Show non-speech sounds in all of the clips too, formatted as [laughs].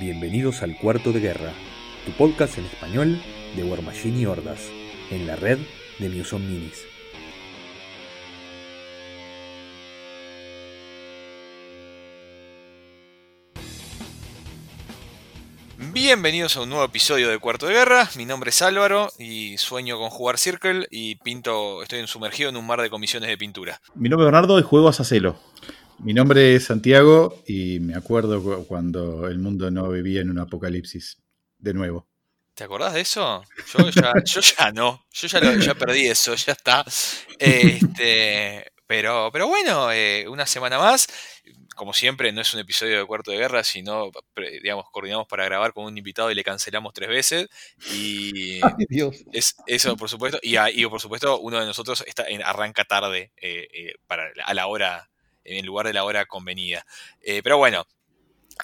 Bienvenidos al Cuarto de Guerra, tu podcast en español de War Machine y Hordas, en la red de Muson Minis. Bienvenidos a un nuevo episodio de Cuarto de Guerra. Mi nombre es Álvaro y sueño con jugar Circle y pinto, estoy sumergido en un mar de comisiones de pintura. Mi nombre es Bernardo y juego a Sacelo. Mi nombre es Santiago y me acuerdo cuando el mundo no vivía en un apocalipsis. De nuevo. ¿Te acordás de eso? Yo ya, [laughs] yo ya no. Yo ya, lo, ya perdí eso, ya está. Este, pero, pero bueno, eh, una semana más. Como siempre, no es un episodio de Cuarto de Guerra, sino, digamos, coordinamos para grabar con un invitado y le cancelamos tres veces. Y [laughs] Ay, Dios. es, eso, por supuesto. Y, por supuesto, uno de nosotros está en, arranca tarde eh, eh, para, a la hora, en lugar de la hora convenida. Eh, pero bueno,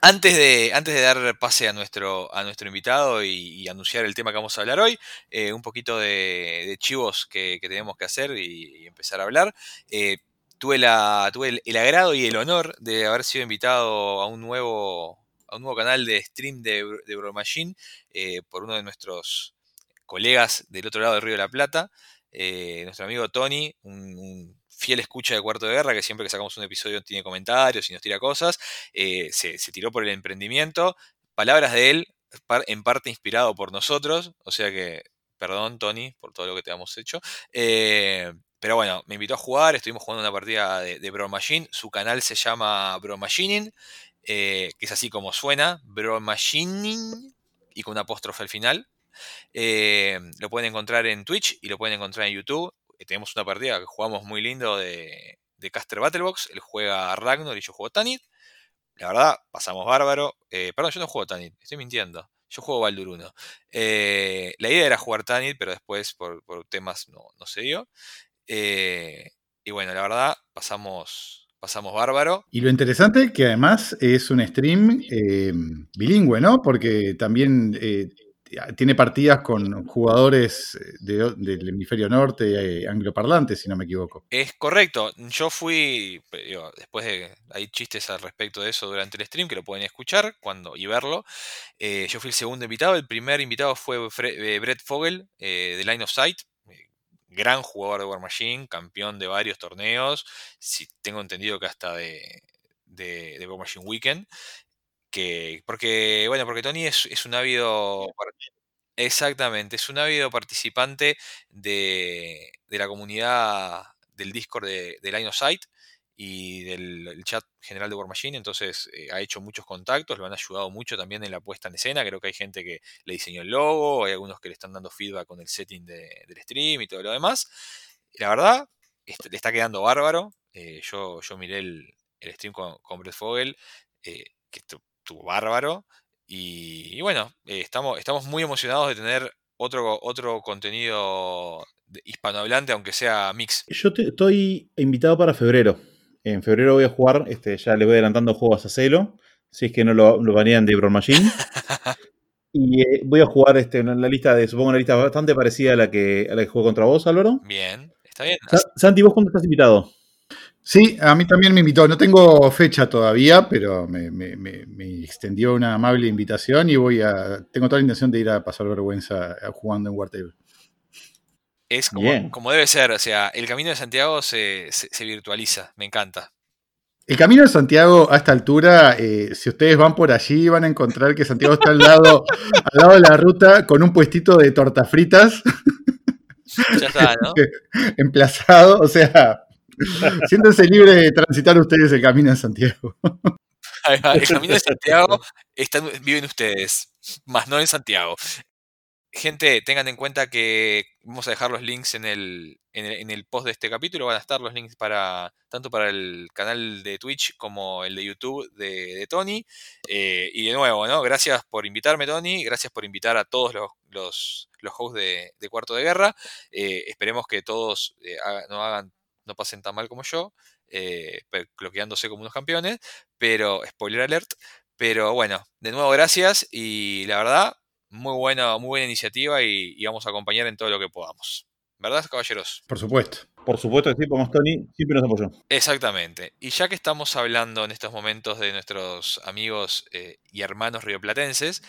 antes de, antes de dar pase a nuestro, a nuestro invitado y, anunciar el tema que vamos a hablar hoy, eh, un poquito de, chivos que, tenemos que hacer y, empezar a hablar. Eh, tuve la, tuve el, agrado y el honor de haber sido invitado a un nuevo, a un nuevo canal de stream de, de Bro Machine por uno de nuestros colegas del otro lado del Río de la Plata, nuestro amigo Tony, un fiel escucha de Cuarto de Guerra, que siempre que sacamos un episodio tiene comentarios y nos tira cosas, eh, se, tiró por el emprendimiento. Palabras de él, en parte inspirado por nosotros, o sea que, perdón Tony por todo lo que te hemos hecho. Eh, pero bueno, me invitó a jugar, estuvimos jugando una partida de, de Bro Machine, su canal se llama Bro Machining, eh, que es así como suena, Bro Machining, y con un apóstrofe al final. Lo pueden encontrar en Twitch y lo pueden encontrar en YouTube. Eh, tenemos una partida que jugamos muy lindo de, de Caster Battlebox. Él juega Ragnar y yo juego Tanit. La verdad, pasamos bárbaro. Eh, perdón, yo no juego Tanit, estoy mintiendo. Yo juego Baldur 1. Eh, la idea era jugar Tanit, pero después por, por temas no, no se dio. Eh, y bueno, la verdad, pasamos, pasamos bárbaro. Y lo interesante que además es un stream bilingüe, ¿no? Porque también tiene partidas con jugadores de- del hemisferio norte, eh, angloparlantes, si no me equivoco. Es correcto, yo fui, después de, hay chistes al respecto de eso durante el stream que lo pueden escuchar cuando y verlo. Eh, yo fui el segundo invitado, el primer invitado fue eh, Brett Fogel eh, de Line of Sight, eh, gran jugador de War Machine, campeón de varios torneos, si tengo entendido que hasta de War Machine Weekend. Que, porque, bueno, porque Tony es, es un ávido Exactamente, es un ávido participante de, de la comunidad del Discord de, de Line of Sight y del el chat general de War Machine, entonces eh, ha hecho muchos contactos, lo han ayudado mucho también en la puesta en escena, creo que hay gente que le diseñó el logo, hay algunos que le están dando feedback con el setting de- del stream y todo lo demás. La verdad, este, le está quedando bárbaro, eh, yo, yo miré el, el stream con, con Brett Fogel, eh, que estuvo bárbaro, y, y bueno, eh, estamos, estamos muy emocionados de tener otro, otro contenido hispanohablante, aunque sea mix. Yo te- estoy invitado para febrero. En febrero voy a jugar, este, ya le voy adelantando juegos a Celo, si es que no lo, lo banean de Brawl Machine. [laughs] Y eh, voy a jugar este, en la lista de, supongo, una lista bastante parecida a la que, a la que juego contra vos, Álvaro. Bien, está bien. Sa- Santi, ¿vos cuándo estás invitado? Sí, a mí también me invitó. No tengo fecha todavía, pero me, me- me- me extendió una amable invitación y voy a. Tengo toda la intención de ir a pasar vergüenza eh, jugando en War Table. Es como, como debe ser, o sea, el camino de Santiago se, se- se virtualiza, me encanta. El camino de Santiago a esta altura, eh, si ustedes van por allí, van a encontrar que Santiago está al lado, [laughs] al lado de la ruta con un puestito de tortas fritas Ya está, ¿no? [laughs] emplazado. O sea, [laughs] siéntense libres de transitar ustedes el camino de Santiago. [laughs] El camino de Santiago están, viven ustedes, más no en Santiago. Gente, tengan en cuenta que vamos a dejar los links en el, en el, post de este capítulo. Van a estar los links para tanto para el canal de Twitch como el de YouTube de, Tony. Eh, y de nuevo, ¿no? Gracias por invitarme, Tony. Gracias por invitar a todos los, los, los hosts de, Cuarto de Guerra. Eh, esperemos que todos eh, no hagan, no pasen tan mal como yo, eh, cloqueándose como unos campeones. Pero, spoiler alert. Pero bueno, de nuevo gracias y la verdad, muy buena, muy buena iniciativa y, y vamos a acompañar en todo lo que podamos. ¿Verdad, caballeros? Por supuesto. Por supuesto que sí, como Tony siempre nos apoyó. Exactamente. Y ya que estamos hablando en estos momentos de nuestros amigos eh, y hermanos rioplatenses,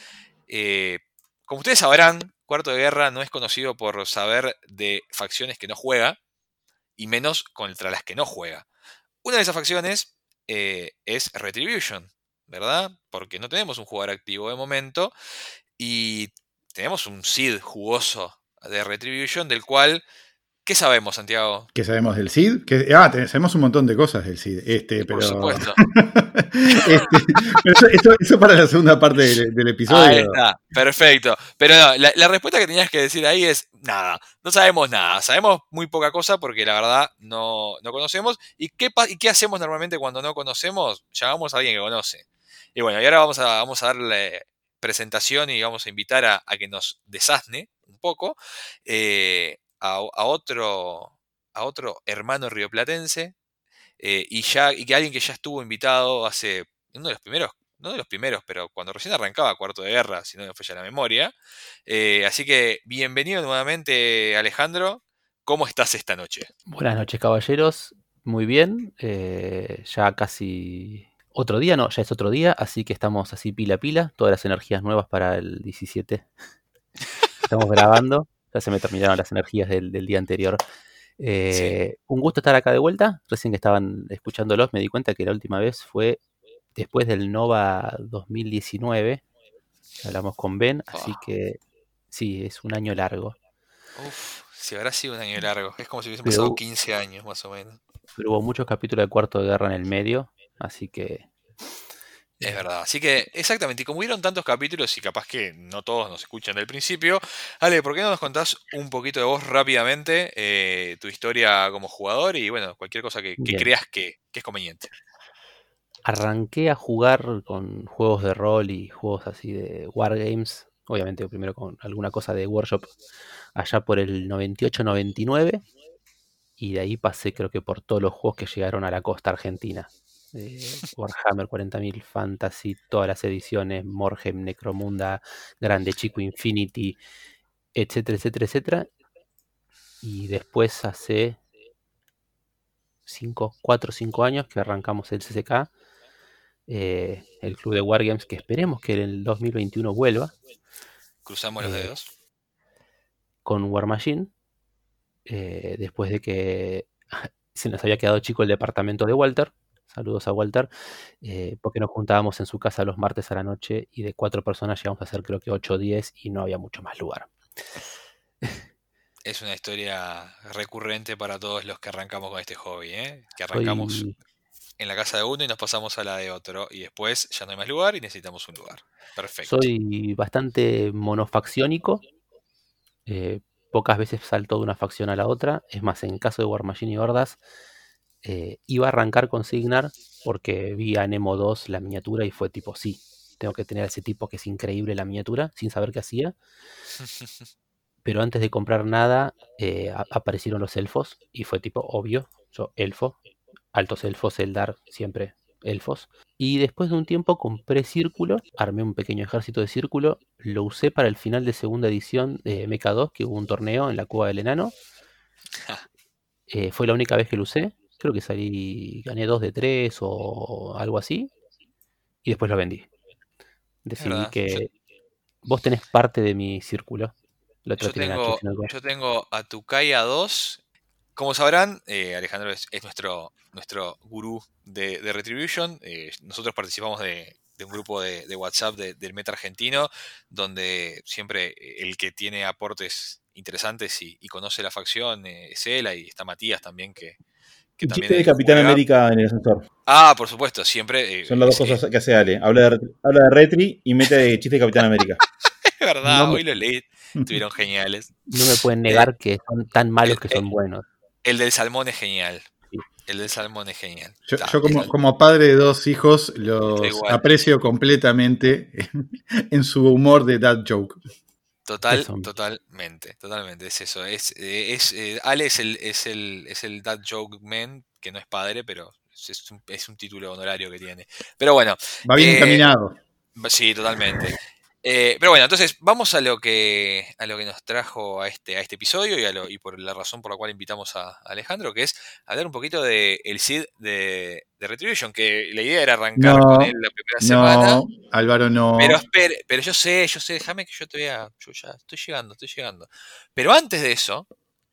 eh, como ustedes sabrán, Cuarto de Guerra no es conocido por saber de facciones que no juega, y menos contra las que no juega. Una de esas facciones eh, es Retribution, ¿verdad? Porque no tenemos un jugador activo de momento y tenemos un Sid jugoso de Retribution del cual ¿Qué sabemos, Santiago? ¿Qué sabemos del CID? ah, sabemos un montón de cosas del CID. Este, pero... Por supuesto. [laughs] Este, eso, para la segunda parte del, episodio. Ahí está, perfecto. Pero no, la, respuesta que tenías que decir ahí es nada. No sabemos nada. Sabemos muy poca cosa porque la verdad no, conocemos. ¿Y qué, ¿Y qué hacemos normalmente cuando no conocemos? Llamamos a alguien que conoce. Y bueno, y ahora vamos a, vamos a darle presentación y vamos a invitar a, que nos desasne un poco. Eh, a, otro, a otro hermano rioplatense eh, y, ya, y que alguien que ya estuvo invitado hace uno de los primeros, no de los primeros, pero cuando recién arrancaba Cuarto de Guerra, si no me falla la memoria. Eh, así que bienvenido nuevamente Alejandro. ¿Cómo estás esta noche? Buenas noches caballeros, muy bien. Eh, ya casi otro día, no, ya es otro día, así que estamos así pila a pila, todas las energías nuevas para el 17. [laughs] Estamos grabando se me terminaron las energías del, día anterior. Eh, un gusto estar acá de vuelta. Recién que estaban escuchándolos me di cuenta que la última vez fue después del Nova 2019. Hablamos con Ben, así que sí, es un año largo. Uf, si habrá sido un año largo. Es como si hubiesen pasado 15 años más o menos. Pero hubo muchos capítulos de Cuarto de Guerra en el medio, así que es verdad. Así que, exactamente, y como hubieron tantos capítulos y capaz que no todos nos escuchan del principio, Ale, ¿por qué no nos contás un poquito de vos rápidamente, eh, tu historia como jugador y, bueno, cualquier cosa que, creas que, es conveniente? Arranqué a jugar con juegos de rol y juegos así de Wargames, obviamente primero con alguna cosa de Workshop allá por el 98-99, y de ahí pasé creo que por todos los juegos que llegaron a la costa argentina. Warhammer 40.000 Fantasy, todas las ediciones, Morhem, Necromunda, Grande Chico Infinity, etcétera, etcétera, etcétera. Y después hace 5, 4 o 5 años que arrancamos el CCK, eh, el club de Wargames, que esperemos que en el 2021 vuelva. Cruzamos los eh, dedos. Con War Machine, eh, después de que [laughs] se nos había quedado chico el departamento de Walter Saludos a Walter, eh, porque nos juntábamos en su casa los martes a la noche y de cuatro personas llegamos a ser creo que 8 o 10 y no había mucho más lugar. Es una historia recurrente para todos los que arrancamos con este hobby, ¿eh? que arrancamos en la casa de uno y nos pasamos a la de otro y después ya no hay más lugar y necesitamos un lugar. Perfecto. Soy bastante monofacciónico. Eh, pocas veces salto de una facción a la otra. Es más, en caso de War Machine y Hordas, eh, iba a arrancar con Signar porque vi a Nemo 2 la miniatura y fue tipo, sí, tengo que tener a ese tipo que es increíble la miniatura, sin saber qué hacía. [laughs] Pero antes de comprar nada, eh, aparecieron los elfos y fue tipo, obvio, yo elfo, altos elfos, Eldar, siempre elfos. Y después de un tiempo compré Círculo, armé un pequeño ejército de Círculo, lo usé para el final de segunda edición de Mecha 2, que hubo un torneo en la Cueva del Enano. [laughs] Eh, fue la única vez que lo usé creo que salí, gané 2 de 3 o algo así, y después lo vendí. Decidí que vos tenés parte de mi círculo. yo, tengo, yo tengo a Tukaya 2. Como sabrán, eh, Alejandro es, nuestro, nuestro gurú de, Retribution. Eh, nosotros participamos de, un grupo de, WhatsApp del Meta Argentino, donde siempre el que tiene aportes interesantes y, y conoce la facción eh, es él, y está Matías también, que, que chiste de Capitán América en el ascensor. Ah, por supuesto, siempre. Eh, Son las dos cosas que hace Ale. Habla de, habla de Retri y mete chiste de Capitán América. [laughs] es verdad, hoy lo leí. Estuvieron geniales. No me pueden negar eh, que son tan malos que son buenos. El del salmón es genial. El del salmón es genial. Yo, como, padre de dos hijos los aprecio completamente [laughs] en, su humor de that joke. Total, totalmente, totalmente, es eso. Es, eh, es, eh, Ale es el, es el, es el Dad Joke Man, que no es padre, pero es un, es un título honorario que tiene. Pero bueno. Va bien eh, encaminado. Sí, totalmente. Eh, pero bueno, entonces vamos a lo que a lo que nos trajo a este, a este episodio y, a lo- y por la razón por la cual invitamos a Alejandro, que es hablar un poquito de el Cid de, de Retribution, que la idea era arrancar No, con él la primera semana. No, Álvaro, no. Pero espere, pero yo sé, yo sé, déjame que yo te vea, yo ya estoy llegando, estoy llegando. Pero antes de eso,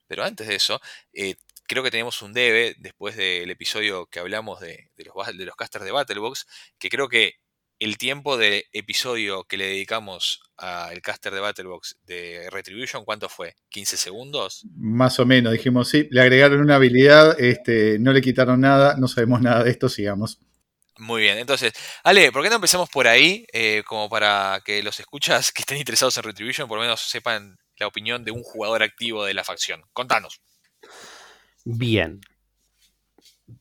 pero antes de eso, eh, creo que tenemos un debe, después del episodio que hablamos de, de los, de los casters de Battlebox, que creo que el tiempo de episodio que le dedicamos al caster de Battlebox de Retribution, ¿cuánto fue? ¿15 segundos? Más o menos, dijimos, sí, le agregaron una habilidad, este, no le quitaron nada, no sabemos nada de esto, sigamos. Muy bien, entonces, Ale, ¿por qué no empezamos por ahí? eh, como para que los escuchas que estén interesados en Retribution por lo menos sepan la opinión de un jugador activo de la facción. Contanos. Bien.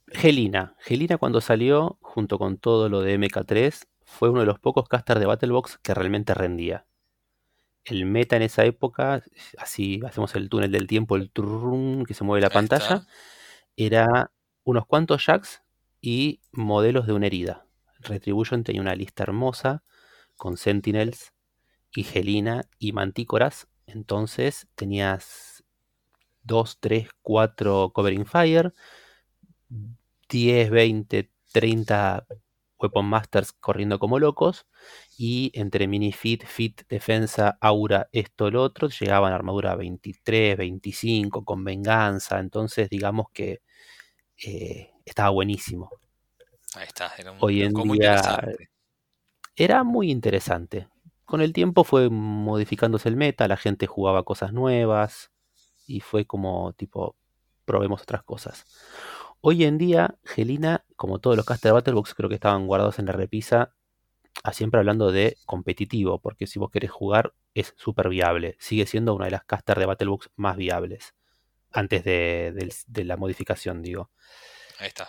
Gelina. Gelina cuando salió, junto con todo lo de MK3, fue uno de los pocos casters de Battlebox que realmente rendía. El meta en esa época, así hacemos el túnel del tiempo, el turrún que se mueve la pantalla, era unos cuantos jacks y modelos de una herida. Retribution tenía una lista hermosa con Sentinels y Gelina y Mantícoras. Entonces tenías 2, 3, 4 Covering Fire, 10, 20, 30 Weapon Masters corriendo como locos. Y entre mini fit, fit, defensa, aura, esto, lo otro, llegaban a armadura 23, 25, con venganza. Entonces, digamos que eh, estaba buenísimo. Ahí está, era un Hoy en muy día interesante. era muy interesante. Con el tiempo fue modificándose el meta, la gente jugaba cosas nuevas y fue como tipo, probemos otras cosas. Hoy en día, Gelina, como todos los casters de Battlebox, creo que estaban guardados en la repisa, a siempre hablando de competitivo, porque si vos querés jugar es súper viable. Sigue siendo una de las casters de Battlebox más viables, antes de, de la modificación, digo. Ahí está.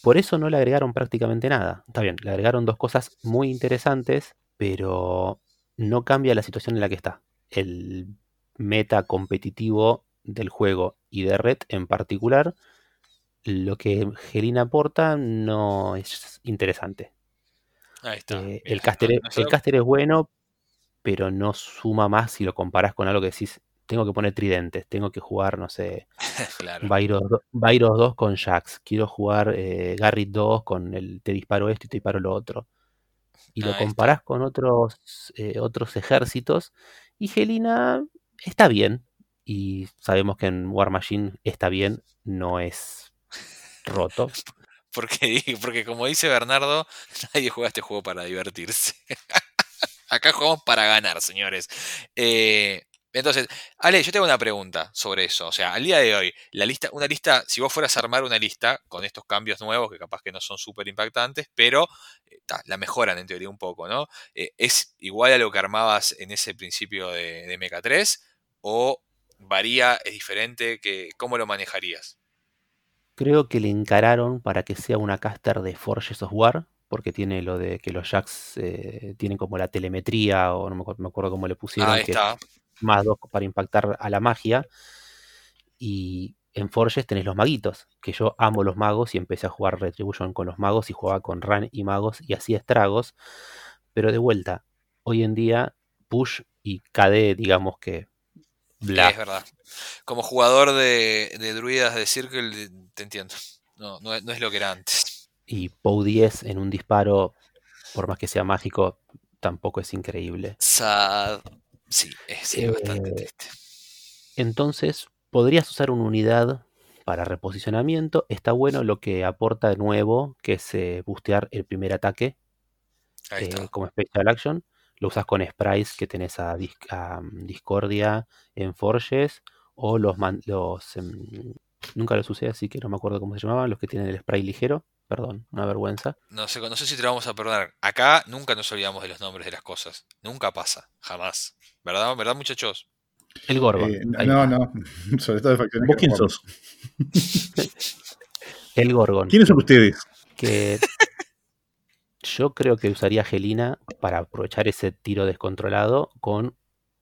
Por eso no le agregaron prácticamente nada. Está bien, le agregaron dos cosas muy interesantes, pero no cambia la situación en la que está. El meta competitivo del juego y de Red en particular, lo que Gelina aporta no es interesante. Ahí está. Eh, el, caster, es- el caster es bueno, pero no suma más si lo comparás con algo que decís, tengo que poner tridentes, tengo que jugar, no sé, [laughs] claro. Byros, do- Byros 2 con Jax. Quiero jugar eh, Garrett 2 con el te disparo esto y te disparo lo otro. Y lo está. comparás con otros, eh, otros ejércitos. Y Gelina está bien. Y sabemos que en War Machine está bien, no es roto. [laughs] Porque, porque como dice Bernardo, [laughs] nadie juega este juego para divertirse. [laughs] Acá jugamos para ganar, señores. Eh, entonces, Ale, yo tengo una pregunta sobre eso. O sea, al día de hoy, la lista, una lista, si vos fueras a armar una lista con estos cambios nuevos, que capaz que no son súper impactantes, pero eh, la mejoran en teoría un poco, ¿no? Eh, ¿Es igual a lo que armabas en ese principio de, de MK3? ¿O varía, es diferente? Que, ¿Cómo lo manejarías? Creo que le encararon para que sea una caster de Forges of War. Porque tiene lo de que los Jacks eh, tienen como la telemetría, o no me acuerdo, me acuerdo cómo le pusieron, Ahí que está. más dos para impactar a la magia. Y en Forges tenés los maguitos, que yo amo los magos y empecé a jugar Retribution con los magos y jugaba con Ran y magos y hacía estragos. Pero de vuelta, hoy en día Push y KD, digamos que bla. Es verdad. Como jugador de, de druidas de Circle, te entiendo. No, no, es- no es lo que era antes. Y POW 10 en un disparo, por más que sea mágico, tampoco es increíble. Sad. Sí, es, es bastante Eh, triste. Entonces, podrías usar una unidad para reposicionamiento. Está bueno lo que aporta de nuevo, que es eh, bustear el primer ataque Ahí eh, como Special Action. Lo usas con sprites que tenés a, Dis- a, mm, Discordia en Forges o los, man- los em, nunca los usé, así que no me acuerdo cómo se llamaban, los que tienen el spray ligero. Perdón, una vergüenza. No sé, no sé si te lo vamos a perdonar. Acá nunca nos olvidamos de los nombres de las cosas. Nunca pasa. Jamás. ¿Verdad, ¿verdad muchachos? El Gorgon. Eh, no, no, [laughs] sobre todo de facciones. ¿Vos quién sos? [laughs] El Gorgon. ¿Quiénes son ustedes? que yo creo que usaría Gelina para aprovechar ese tiro descontrolado con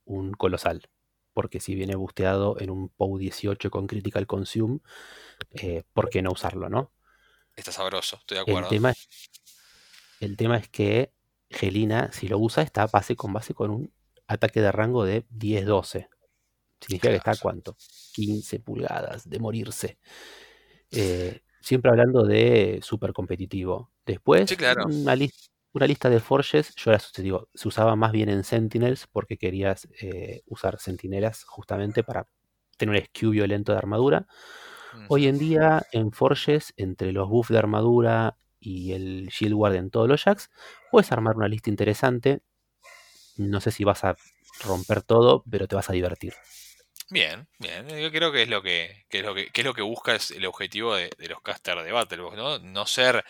un colosal. Porque si viene busteado en un POW 18 con Critical Consume, eh, ¿por qué no usarlo, no? Está sabroso, estoy de El acuerdo. tema, el tema es que Gelina, si lo usa, está base con base con un ataque de rango de 10-12. Significa que está a cuánto? 15 pulgadas de morirse. Eh, siempre hablando de super competitivo. Después, Sí, claro. una, lis- una lista de forges, yo te digo, se usaba más bien en Sentinels porque querías eh, usar sentinelas justamente para tener un skew violento de armadura. Hoy en día, en Forges, entre los buffs de armadura y el Shield Guard en todos los jacks, puedes armar una lista interesante. No sé si vas a romper todo, pero te vas a divertir. Bien, bien. Yo creo que es lo que, que es lo que, que es lo que busca es el objetivo de, de los casters de Battlebox, ¿no? No ser,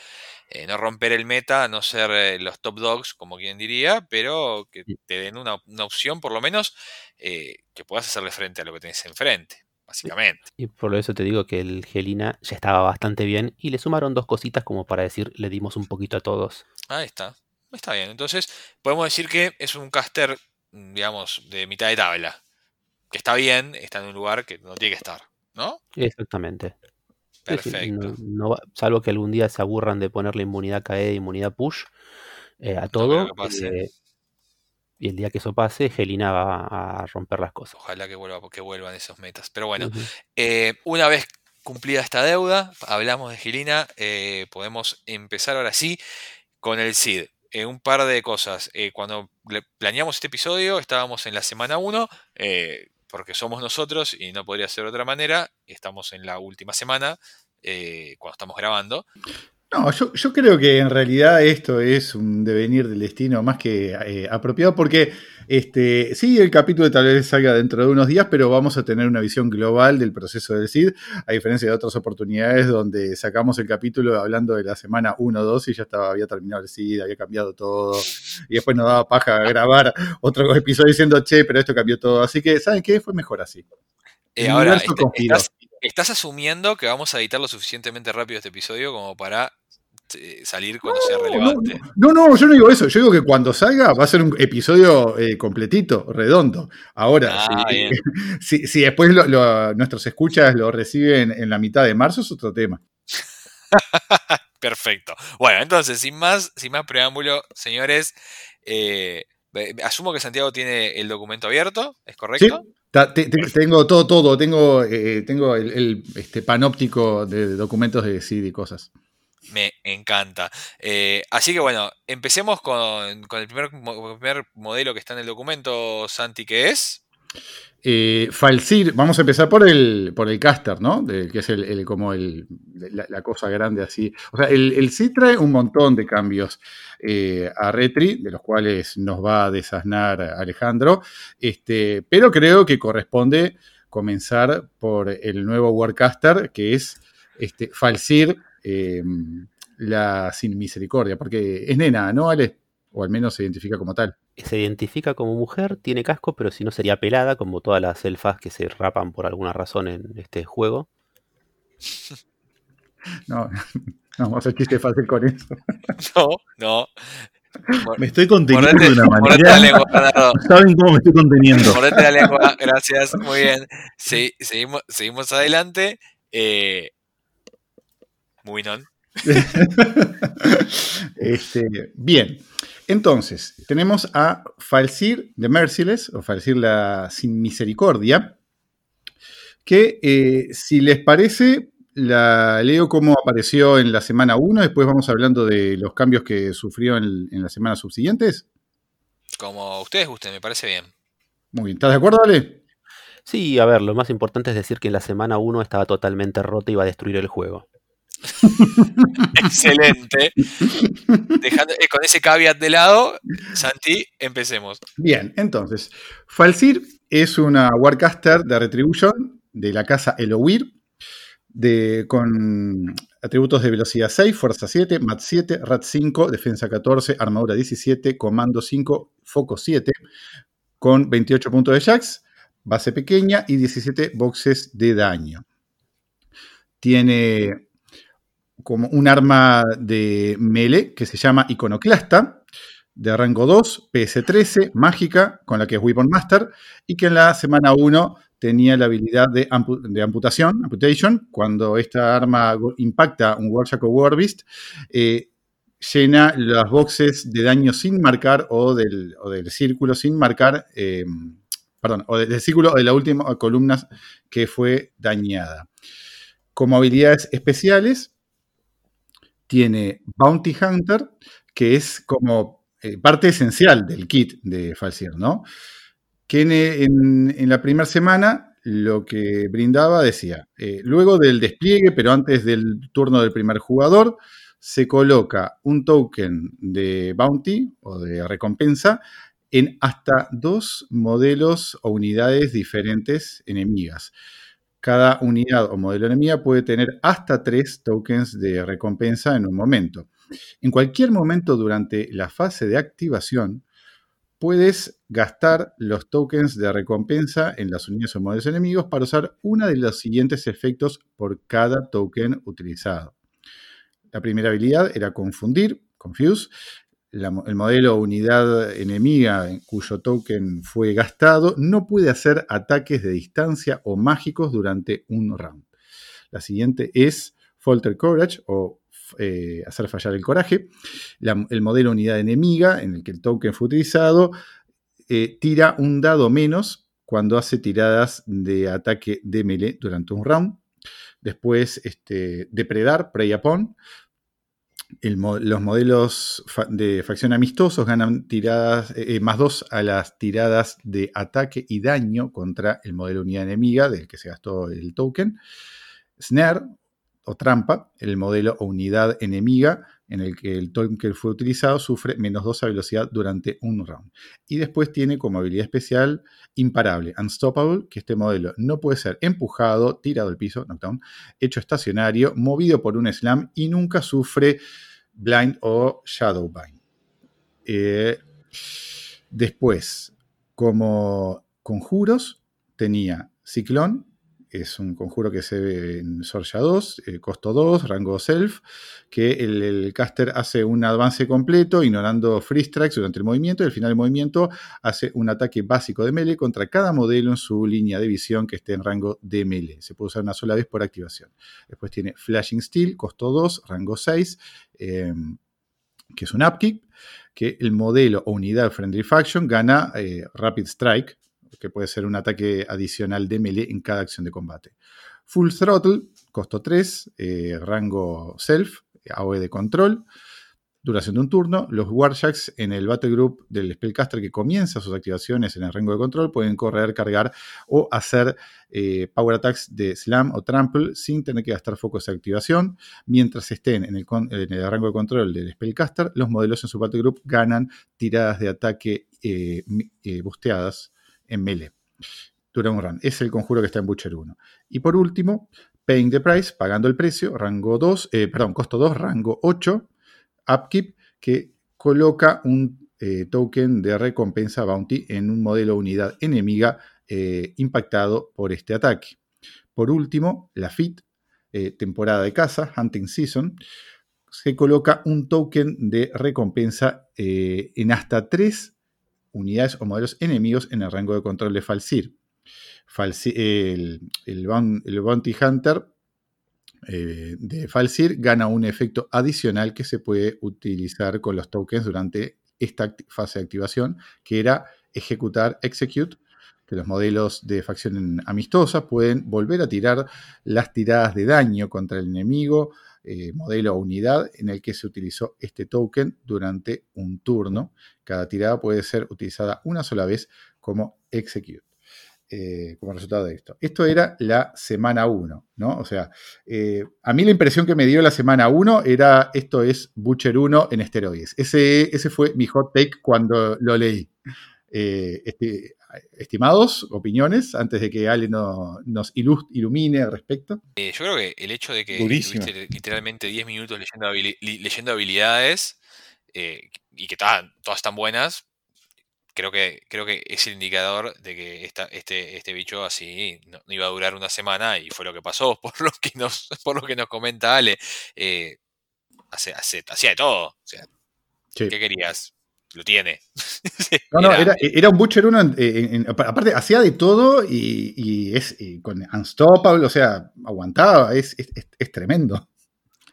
eh, no romper el meta, no ser eh, los top dogs, como quien diría, pero que te den una, una opción, por lo menos, eh, que puedas hacerle frente a lo que tenés enfrente, básicamente. Y por eso te digo que el Gelina ya estaba bastante bien y le sumaron dos cositas como para decir, le dimos un poquito a todos. Ahí está. Está bien. Entonces, podemos decir que es un caster, mm, digamos, de mitad de tabla. Que está bien, está en un lugar que no tiene que estar, ¿no? Exactamente. Perfecto. no- no salvo que algún día se aburran de ponerle inmunidad KE e inmunidad push eh, a todo. eh, y el día que eso pase, Gelina va a romper las cosas. Ojalá que, vuelva, que vuelvan esos metas. Pero bueno. Eh, una vez cumplida esta deuda, hablamos de Gilina, eh, podemos empezar ahora sí con el CID. Un par de cosas. Cuando planeamos este episodio, estábamos en la semana 1, eh, porque somos nosotros y no podría ser de otra manera. Estamos en la última semana, eh, cuando estamos grabando. No, yo, yo creo que en realidad esto es un devenir del destino más que eh, apropiado porque este, sí, el capítulo tal vez salga dentro de unos días, pero vamos a tener una visión global del proceso del CID, a diferencia de otras oportunidades donde sacamos el capítulo hablando de la semana 1 2 y ya estaba, había terminado el CID, había cambiado todo y después nos daba paja grabar otro episodio diciendo, che, pero esto cambió todo. Así que, ¿saben qué? Fue mejor así. Eh, ahora, universo est- conspiró. estás, estás asumiendo que vamos a editar lo suficientemente rápido este episodio como para salir cuando sea relevante. No, no, yo no digo eso. Yo digo que cuando salga va a ser un episodio eh, completito, redondo. Ahora, Ah, si, [laughs] si- si después lo- lo- nuestros escuchas lo reciben en la mitad de marzo, es otro tema. [laughs] Perfecto. Bueno, entonces, sin más, sin más preámbulo, señores, eh, eh, asumo que Santiago tiene el documento abierto, ¿es correcto? Te- te- tengo todo, todo. Tengo, eh, tengo el, el, este, panóptico de documentos de CID y cosas. Me encanta. Eh, así que bueno, empecemos con, el primer, mo- primer modelo que está en el documento, Santi, que es. Eh, Falsir, vamos a empezar por el, por el caster, ¿no? Que es el, como el, la, cosa grande así. O sea, el, el sí trae un montón de cambios eh, a Retri, de los cuales nos va a desasnar Alejandro, este, pero creo que corresponde comenzar por el nuevo Warcaster, que es este, eh, la sin misericordia, porque es nena, ¿no, Ale? O al menos se identifica como tal. Se identifica como mujer, tiene casco, pero si no sería pelada, como todas las elfas que se rapan por alguna razón en este juego. [laughs] No, [laughs] no vamos a hacer chiste fácil con eso. [laughs] No, no. Me estoy conteniendo de una manera. lengua, Bernardo. ¿Saben cómo me estoy conteniendo? Mordete la lengua, gracias, muy bien. Sí, seguimos, seguimos adelante. Eh, moving on. [laughs] Este, bien, entonces tenemos a Falsir de Merciless, o Falsir la sin misericordia, que eh, si les parece, la leo cómo apareció en la semana 1, después vamos hablando de los cambios que sufrió en, en las semanas subsiguientes. Como ustedes gusten, me parece bien. Muy bien, ¿estás de acuerdo, Ale? Sí, a ver, lo más importante es decir que en la semana 1 estaba totalmente rota y iba a destruir el juego. [laughs] Excelente. Dejando, eh, con ese caveat de lado, Santi, empecemos. Bien, entonces, Falsir es una Warcaster de Retribution de la casa Elowir, de, con atributos de velocidad 6, fuerza 7, mat 7, rat 5, defensa 14, armadura 17, comando 5, foco 7, con 28 puntos de Jax, base pequeña y 17 boxes de daño. Tiene como un arma de melee que se llama Iconoclasta, de rango 2, PS13, mágica, con la que es Weapon Master, y que en la semana 1 tenía la habilidad de, ampu de amputación, amputation, cuando esta arma impacta un Warjack o Warbeast, eh, llena las boxes de daño sin marcar o del, círculo sin marcar, eh, perdón, o del círculo de la última columna que fue dañada. Como habilidades especiales, tiene Bounty Hunter, que es como eh, parte esencial del kit de Falsier, ¿no? Que en, la primera semana lo que brindaba decía, eh, luego del despliegue, pero antes del turno del primer jugador, se coloca un token de bounty o de recompensa en hasta dos modelos o unidades diferentes enemigas. Cada unidad o modelo enemiga puede tener hasta tres tokens de recompensa en un momento. En cualquier momento durante la fase de activación, puedes gastar los tokens de recompensa en las unidades o modelos enemigos para usar uno de los siguientes efectos por cada token utilizado. La primera habilidad era confundir, confuse. El modelo unidad enemiga cuyo token fue gastado no puede hacer ataques de distancia o mágicos durante un round. La siguiente es Falter Courage o eh, hacer fallar el coraje. el modelo unidad enemiga, en el que el token fue utilizado, eh, tira un dado menos cuando hace tiradas de ataque de melee durante un round. Después, este, depredar, prey upon. Los modelos de facción amistosos ganan tiradas eh, más dos a las tiradas de ataque y daño contra el modelo unidad enemiga del que se gastó el token. Snare o trampa, el modelo o unidad enemiga en el que el token fue utilizado sufre menos 2 a velocidad durante un round. Y después tiene como habilidad especial imparable, unstoppable, que este modelo no puede ser empujado, tirado al piso, knockdown, hecho estacionario, movido por un slam y nunca sufre blind o shadowbind. Eh, después, como conjuros, tenía ciclón, es un conjuro que se ve en Sorja 2, eh, costo 2, rango self, que el, caster hace un avance completo ignorando free strikes durante el movimiento y al final del movimiento hace un ataque básico de melee contra cada modelo en su línea de visión que esté en rango de melee. Se puede usar una sola vez por activación. Después tiene Flashing Steel, costo 2, rango 6, em, que es un upkick, que el modelo o unidad Friendly Faction gana eh, Rapid Strike, que puede ser un ataque adicional de melee en cada acción de combate. Full Throttle, costo 3, eh, rango self, AOE de control, duración de un turno. Los Warjacks en el Battle Group del Spellcaster que comienza sus activaciones en el rango de control pueden correr, cargar o hacer eh, Power Attacks de Slam o Trample sin tener que gastar focos de activación. Mientras estén en el, en el rango de control del Spellcaster, los modelos en su Battle Group ganan tiradas de ataque eh, busteadas en melee. Dura un run. Es el conjuro que está en Butcher 1. Y por último, Paying the Price, pagando el precio, rango 2, eh, perdón, costo 2, rango 8, Upkeep, que coloca un eh, token de recompensa bounty en un modelo unidad enemiga eh, impactado por este ataque. Por último, la FIT, temporada de caza, Hunting Season, se coloca un token de recompensa en hasta 3 unidades o modelos enemigos en el rango de control de Falsir. el, Bounty Hunter eh, de Falsir gana un efecto adicional que se puede utilizar con los tokens durante esta fase de activación, que era ejecutar Execute, que los modelos de facción amistosa pueden volver a tirar las tiradas de daño contra el enemigo eh, modelo o unidad en el que se utilizó este token durante un turno. Cada tirada puede ser utilizada una sola vez como execute. Eh, como resultado de esto. Esto era la semana 1, ¿no? O sea, eh, a mí la impresión que me dio la semana 1 era esto es Butcher 1 en esteroides. Ese, ese fue mi hot take cuando lo leí. este, estimados, opiniones, antes de que Ale nos ilumine al respecto. Eh, yo creo que el hecho de que estuviste literalmente 10 minutos leyendo, habilidades eh, y que todas están buenas, creo que, creo que es el indicador de que este, este bicho así no, iba a durar una semana y fue lo que pasó, [laughs] por lo que nos, por lo que nos comenta Ale. Eh, hacía de todo. ¿Qué querías? Lo tiene. [laughs] no, no, era, un Butcher 1, aparte hacía de todo y, es con Unstoppable, o sea, aguantaba, es, tremendo.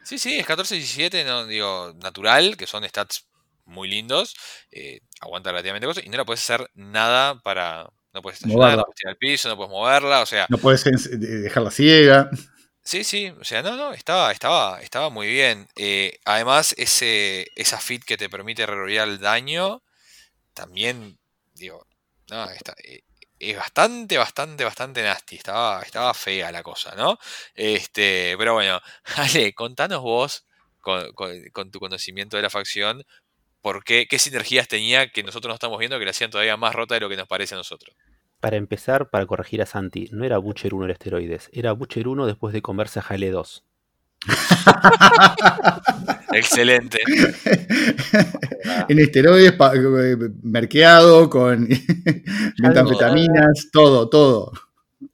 Sí, sí, es 14-17, no, digo, natural, que son stats muy lindos. eh, aguanta relativamente cosas. Y no la puedes hacer nada para. No puedes estacionar, no puedes tirar al piso, no puedes moverla. O sea, No puedes dejarla ciega. Sí, sí, o sea, no, no, estaba, estaba, estaba muy bien. Eh, además, ese, esa fit que te permite rerolear el daño, también, digo, no, eh, es bastante, bastante, bastante nasty. Estaba, estaba fea la cosa, ¿no? Este, pero bueno, [laughs] Ale, contanos vos, con, con- con tu conocimiento de la facción, por qué, qué sinergias tenía que nosotros no estamos viendo que la hacían todavía más rota de lo que nos parece a nosotros. Para empezar, para corregir a Santi, no era Butcher 1 el esteroides, era Butcher 1 después de comerse a Jale 2. [laughs] Excelente. [laughs] en esteroides, merqueado, con [laughs] metanfetaminas, todo, todo.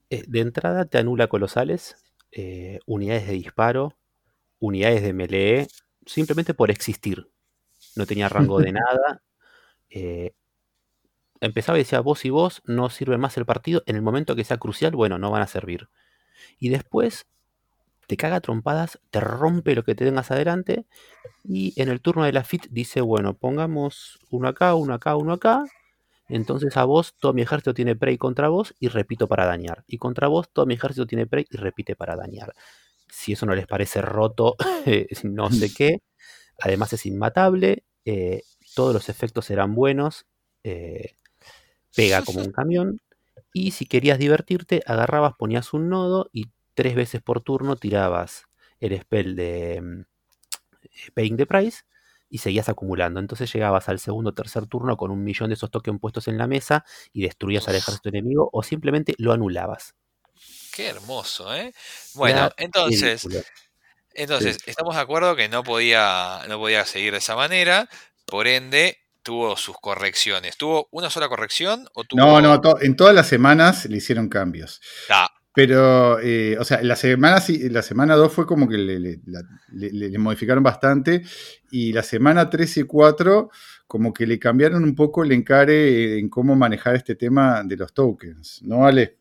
Eh, De entrada te anula colosales, eh, unidades de disparo, unidades de melee, simplemente por existir. No tenía rango de nada. eh, empezaba y decía, vos y vos no sirve más el partido. En el momento que sea crucial, bueno, no van a servir. Y después te caga trompadas, te rompe lo que te tengas adelante. Y en el turno de la FIT dice, bueno, pongamos uno acá, uno acá, uno acá. Entonces a vos todo mi ejército tiene prey contra vos y repito para dañar. Y contra vos todo mi ejército tiene prey y repite para dañar. Si eso no les parece roto, [laughs] no sé qué. Además es inmatable. eh, todos los efectos serán buenos. eh, pega [laughs] como un camión. Y si querías divertirte, agarrabas, ponías un nodo y tres veces por turno tirabas el spell de mm, Paying the Price y seguías acumulando. Entonces llegabas al segundo o tercer turno con un millón de esos tokens puestos en la mesa y destruías al ejército enemigo o simplemente lo anulabas. Qué hermoso, ¿eh? Bueno, Era entonces, ridículo. entonces estamos de acuerdo que no podía, no podía seguir de esa manera, por ende tuvo sus correcciones. ¿Tuvo una sola corrección o tuvo No, no, to- en todas las semanas le hicieron cambios. Ah, Pero, eh, o sea, la semana, sí- la semana 2 fue como que le, le- la- le- modificaron bastante. Y la semana 3 y 4, como que le cambiaron un poco el encare en cómo manejar este tema de los tokens. ¿No, Ale?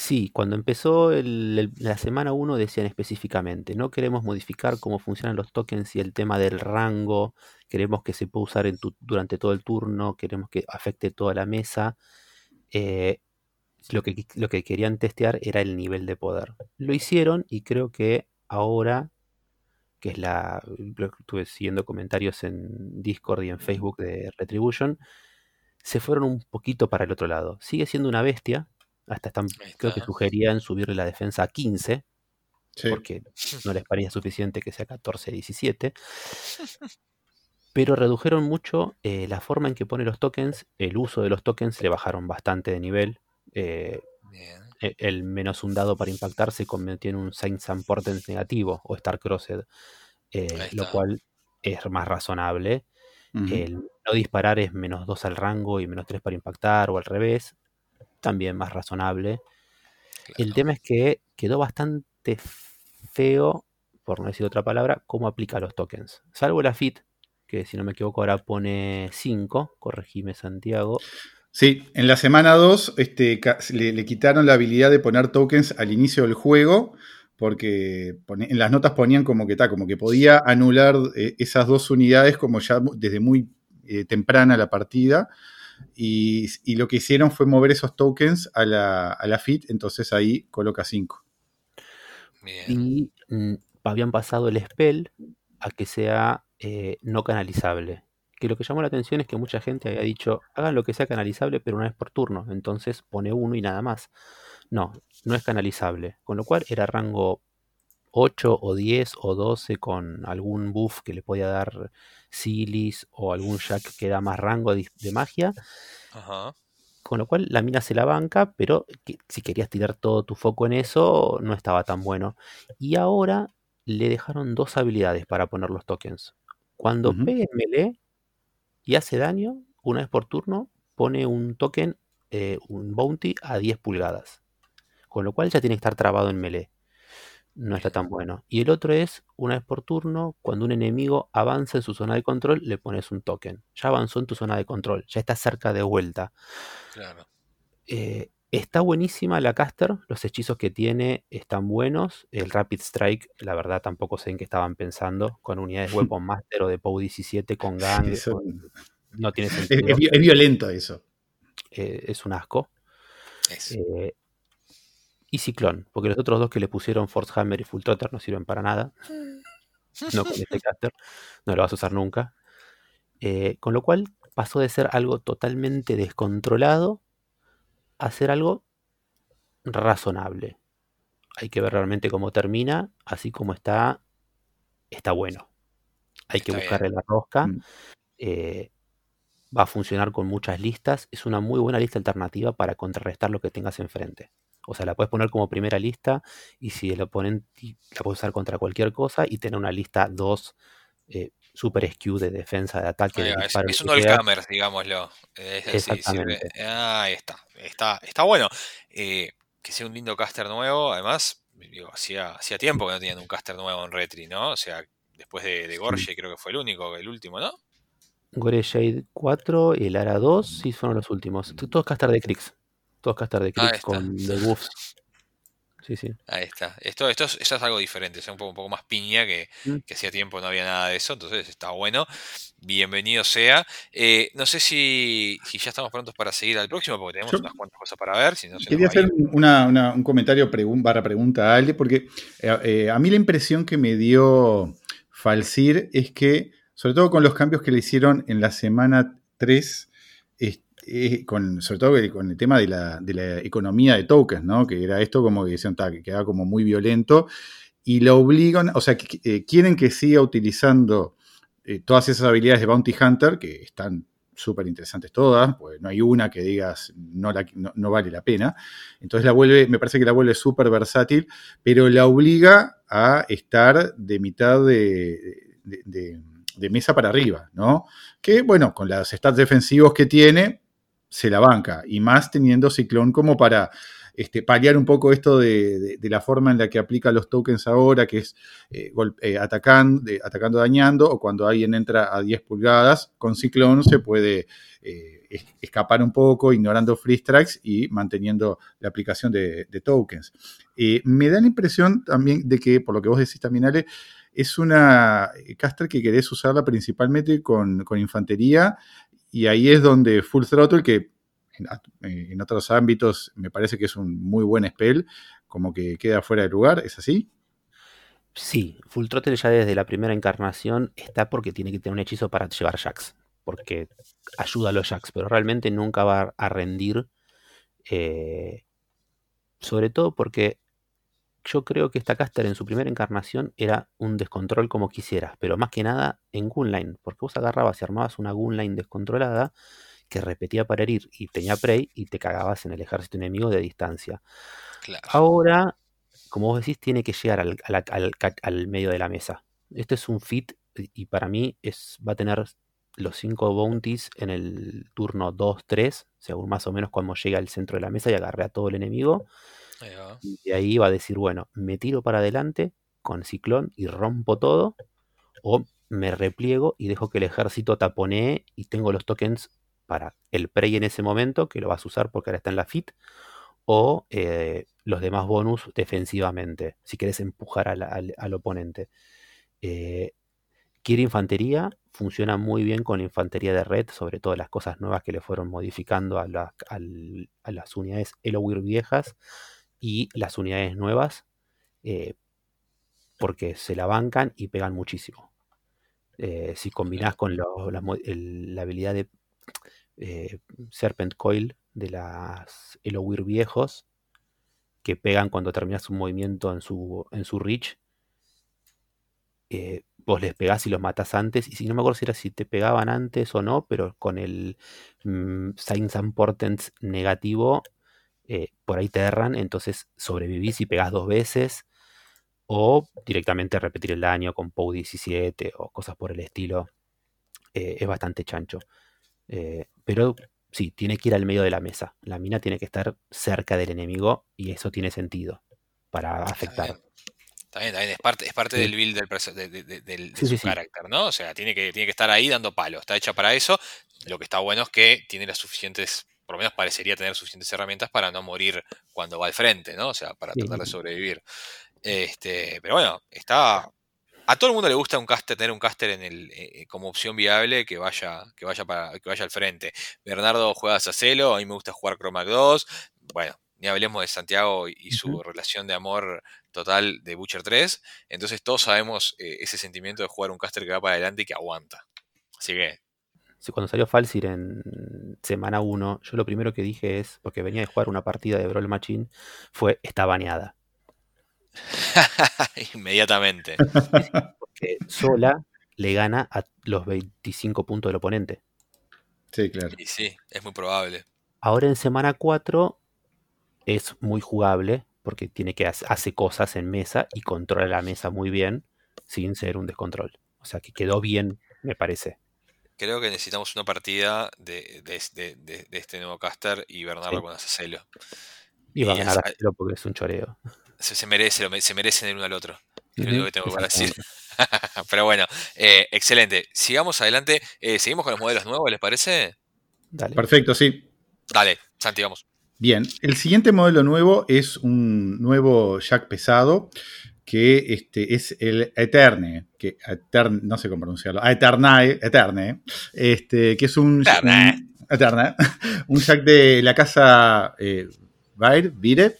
Sí, cuando empezó la semana 1 decían específicamente, no queremos modificar cómo funcionan los tokens y el tema del rango, queremos que se pueda usar en durante todo el turno, queremos que afecte toda la mesa. Eh, lo, que, lo que querían testear era el nivel de poder. Lo hicieron y creo que ahora, que es la... Estuve siguiendo comentarios en Discord y en Facebook de Retribution, se fueron un poquito para el otro lado. Sigue siendo una bestia. Hasta están, creo que sugerían subirle la defensa a 15, Sí. porque [laughs] no les parecía suficiente que sea 14, 17. Pero redujeron mucho eh, la forma en que pone los tokens, el uso de los tokens le bajaron bastante de nivel. eh, bien. e- el menos un dado para impactar se convirtió en un Saints and Portents negativo o Star Crossed, eh, lo cual es más razonable. El no disparar es menos 2 al rango y menos 3 para impactar, o al revés. También más razonable. El tema es que quedó bastante feo, por no decir otra palabra, cómo aplica los tokens. Salvo la FIT, que si no me equivoco ahora pone 5, corregime Santiago. Sí, en la semana 2 este, le, le quitaron la habilidad de poner tokens al inicio del juego, porque pone- en las notas ponían como que, ta, como que podía anular eh, esas dos unidades como ya desde muy eh, temprana la partida. Y, y lo que hicieron fue mover esos tokens a la, a la FIT, entonces ahí coloca 5. Bien. Y mm, habían pasado el spell a que sea eh, no canalizable. Que lo que llamó la atención es que mucha gente había dicho, hagan lo que sea canalizable, pero una vez por turno. Entonces pone uno y nada más. No, no es canalizable. Con lo cual era rango 8 o 10 o 12 con algún buff que le podía dar Silis o algún Jack que da más rango de, de magia. Ajá. Con lo cual la mina se la banca, pero que- si querías tirar todo tu foco en eso, no estaba tan bueno. Y ahora le dejaron dos habilidades para poner los tokens. Cuando Ujú. pegue en melee y hace daño, una vez por turno, pone un token, eh, un bounty a 10 pulgadas. Con lo cual ya tiene que estar trabado en melee. No está tan bueno. Y el otro es, una vez por turno, cuando un enemigo avanza en su zona de control, le pones un token. Ya avanzó en tu zona de control, ya está cerca de vuelta. Claro. Eh, Está buenísima la caster, los hechizos que tiene están buenos. El Rapid Strike, la verdad, tampoco sé en qué estaban pensando. Con unidades [laughs] Weapon Master o de POW 17 con gang. Eso- con- No tiene sentido. es violento eso. eh, es un asco. Es- Eh, y Ciclón, porque los otros dos que le pusieron Force Hammer y Full Trotter no sirven para nada. No con este [laughs] caster, no lo vas a usar nunca. Eh, con lo cual pasó de ser algo totalmente descontrolado a ser algo razonable. Hay que ver realmente cómo termina, así como está, está bueno. Hay que buscarle la rosca. Mm. eh, va a funcionar con muchas listas. Es una muy buena lista alternativa para contrarrestar lo que tengas enfrente. O sea, la puedes poner como primera lista y si el oponente la puedes usar contra cualquier cosa y tener una lista 2 eh, super skew de defensa, de ataque, de es, un all-cammer, digámoslo. Es. Exactamente. Ah, ahí está. Está, está bueno. Eh, que sea un lindo caster nuevo. Además, digo, hacía, hacía tiempo que no tenían un caster nuevo en Retri, ¿no? O sea, después de, de Gorge creo que fue el único, el último, ¿no? Gore Shade 4 y el Ara 2 sí fueron los últimos. Todos caster de Crix. Todos caster de está. con debuffs. Sí, sí. Ahí está. Esto, esto es, esto es algo diferente, es un poco, un poco más piña que, Mm. que hacía tiempo no había nada de eso, entonces está bueno. Bienvenido sea. Eh, no sé si, si ya estamos prontos para seguir al próximo, porque tenemos Yo- unas cuantas cosas para ver. Si no, se nos Quería hacer una- una- un comentario pregun- barra pregunta a Ale, porque eh, eh, a mí la impresión que me dio Falsir es que, sobre todo con los cambios que le hicieron en la semana 3, es- sobre todo con el tema de la, economía de tokens, ¿no? Que era esto como que decían, "Ta, que quedaba como muy violento, y lo obligan, o sea, eh, quieren que siga utilizando eh, todas esas habilidades de Bounty Hunter, que están súper interesantes todas, pues no hay una que digas no, vale la pena. Entonces la vuelve, me parece que la vuelve súper versátil, pero la obliga a estar de mitad de, mesa para arriba, ¿no? Que bueno, con los stats defensivos que tiene, se la banca. Y más teniendo Ciclón como para este, paliar un poco esto de, la forma en la que aplica los tokens ahora, que es eh, eh, atacando, dañando, o cuando alguien entra a 10 pulgadas, con Ciclón se puede eh, es- escapar un poco, ignorando free strikes y manteniendo la aplicación de, tokens. Me da la impresión también de que, por lo que vos decís también, Ale, es una caster que querés usarla principalmente con, con infantería, y ahí es donde Full Throttle, que en, eh, en otros ámbitos me parece que es un muy buen spell, como que queda fuera de lugar, ¿es así? Sí, Full Throttle ya desde la primera encarnación está porque tiene que tener un hechizo para llevar Jax. Porque ayuda a los Jax, pero realmente nunca va a rendir. eh, sobre todo porque yo creo que esta caster en su primera encarnación era un descontrol como quisieras, pero más que nada en Gunline, porque vos agarrabas y armabas una Gunline descontrolada que repetía para herir y tenía prey y te cagabas en el ejército enemigo de distancia. Claro. Ahora, como vos decís, tiene que llegar al, medio de la mesa. Este es un fit y y para mí es, va a tener los 5 bounties en el turno 2-3, según más o menos cuando llega al centro de la mesa y agarre a todo el enemigo. Y de ahí va a decir, bueno, me tiro para adelante con ciclón y rompo todo, o me repliego y dejo que el ejército taponee y tengo los tokens para el prey en ese momento, que lo vas a usar porque ahora está en la fit, o eh, los demás bonus defensivamente, si querés empujar al, al- al oponente. Eh, quiere infantería, funciona muy bien con la infantería de red, sobre todo las cosas nuevas que le fueron modificando a, a las unidades Elowir viejas y las unidades nuevas, eh, porque se la bancan y pegan muchísimo. Eh, si combinás con la, habilidad de eh, Serpent Coil de las Elowir viejos, que pegan cuando terminas un movimiento en su, en su reach, eh, vos les pegás y los matás antes, y si no me acuerdo si era si te pegaban antes o no, pero con el mm, Signs and Portents negativo, eh, por ahí te erran, entonces sobrevivís y pegás dos veces, o directamente repetir el daño con POW 17 o cosas por el estilo. Eh, es bastante chancho. Eh, pero sí, tiene que ir al medio de la mesa. La mina tiene que estar cerca del enemigo y eso tiene sentido para afectar. está bien, Es parte, es parte Sí. del build del, de, de- de- del- de Sí, su sí, carácter, ¿no? O sea, tiene que, tiene que estar ahí dando palo. Está hecha para eso. Lo que está bueno es que tiene las suficientes por lo menos parecería tener suficientes herramientas para no morir cuando va al frente, ¿no? O sea, para Sí. tratar de sobrevivir. Este, pero bueno, está. A todo el mundo le gusta un caster, tener un caster en el, eh, como opción viable que vaya, que vaya para, que vaya al frente. Bernardo juega a Sacelo, a mí me gusta jugar Chromac 2. Bueno, ni hablemos de Santiago y, su relación de amor total de Butcher 3. Entonces todos sabemos eh, ese sentimiento de jugar un caster que va para adelante y que aguanta. Así que cuando salió Falsir en semana 1, yo lo primero que dije es, porque venía de jugar una partida de Brawl Machine, fue está baneada. [laughs] inmediatamente. Porque sola le gana a los 25 puntos del oponente. Sí, claro. Y sí, es muy probable. Ahora en semana 4 es muy jugable porque tiene que hace, hace cosas en mesa y controla la mesa muy bien sin ser un descontrol. O sea que quedó bien, me parece. Creo que necesitamos una partida de, de- de- de- de este nuevo caster y Bernardo Sí. con Acelo. Y va a ganar esa- a Celo porque es un choreo. Se, se merece, se merecen el uno al otro. Es lo Ujú, único que tengo para decir. [laughs] Pero bueno, eh, excelente. Sigamos adelante. Eh, ¿Seguimos con los modelos nuevos, les parece? Dale. Perfecto, sí. Dale, Santi, vamos. Bien, el siguiente modelo nuevo es un nuevo jack pesado que este, es el Eterne, que Etern- no sé cómo pronunciarlo, ah, Eternae, Eterne, este, que es un, Eterne. Eterne, [laughs] un jack de la casa eh, Vire,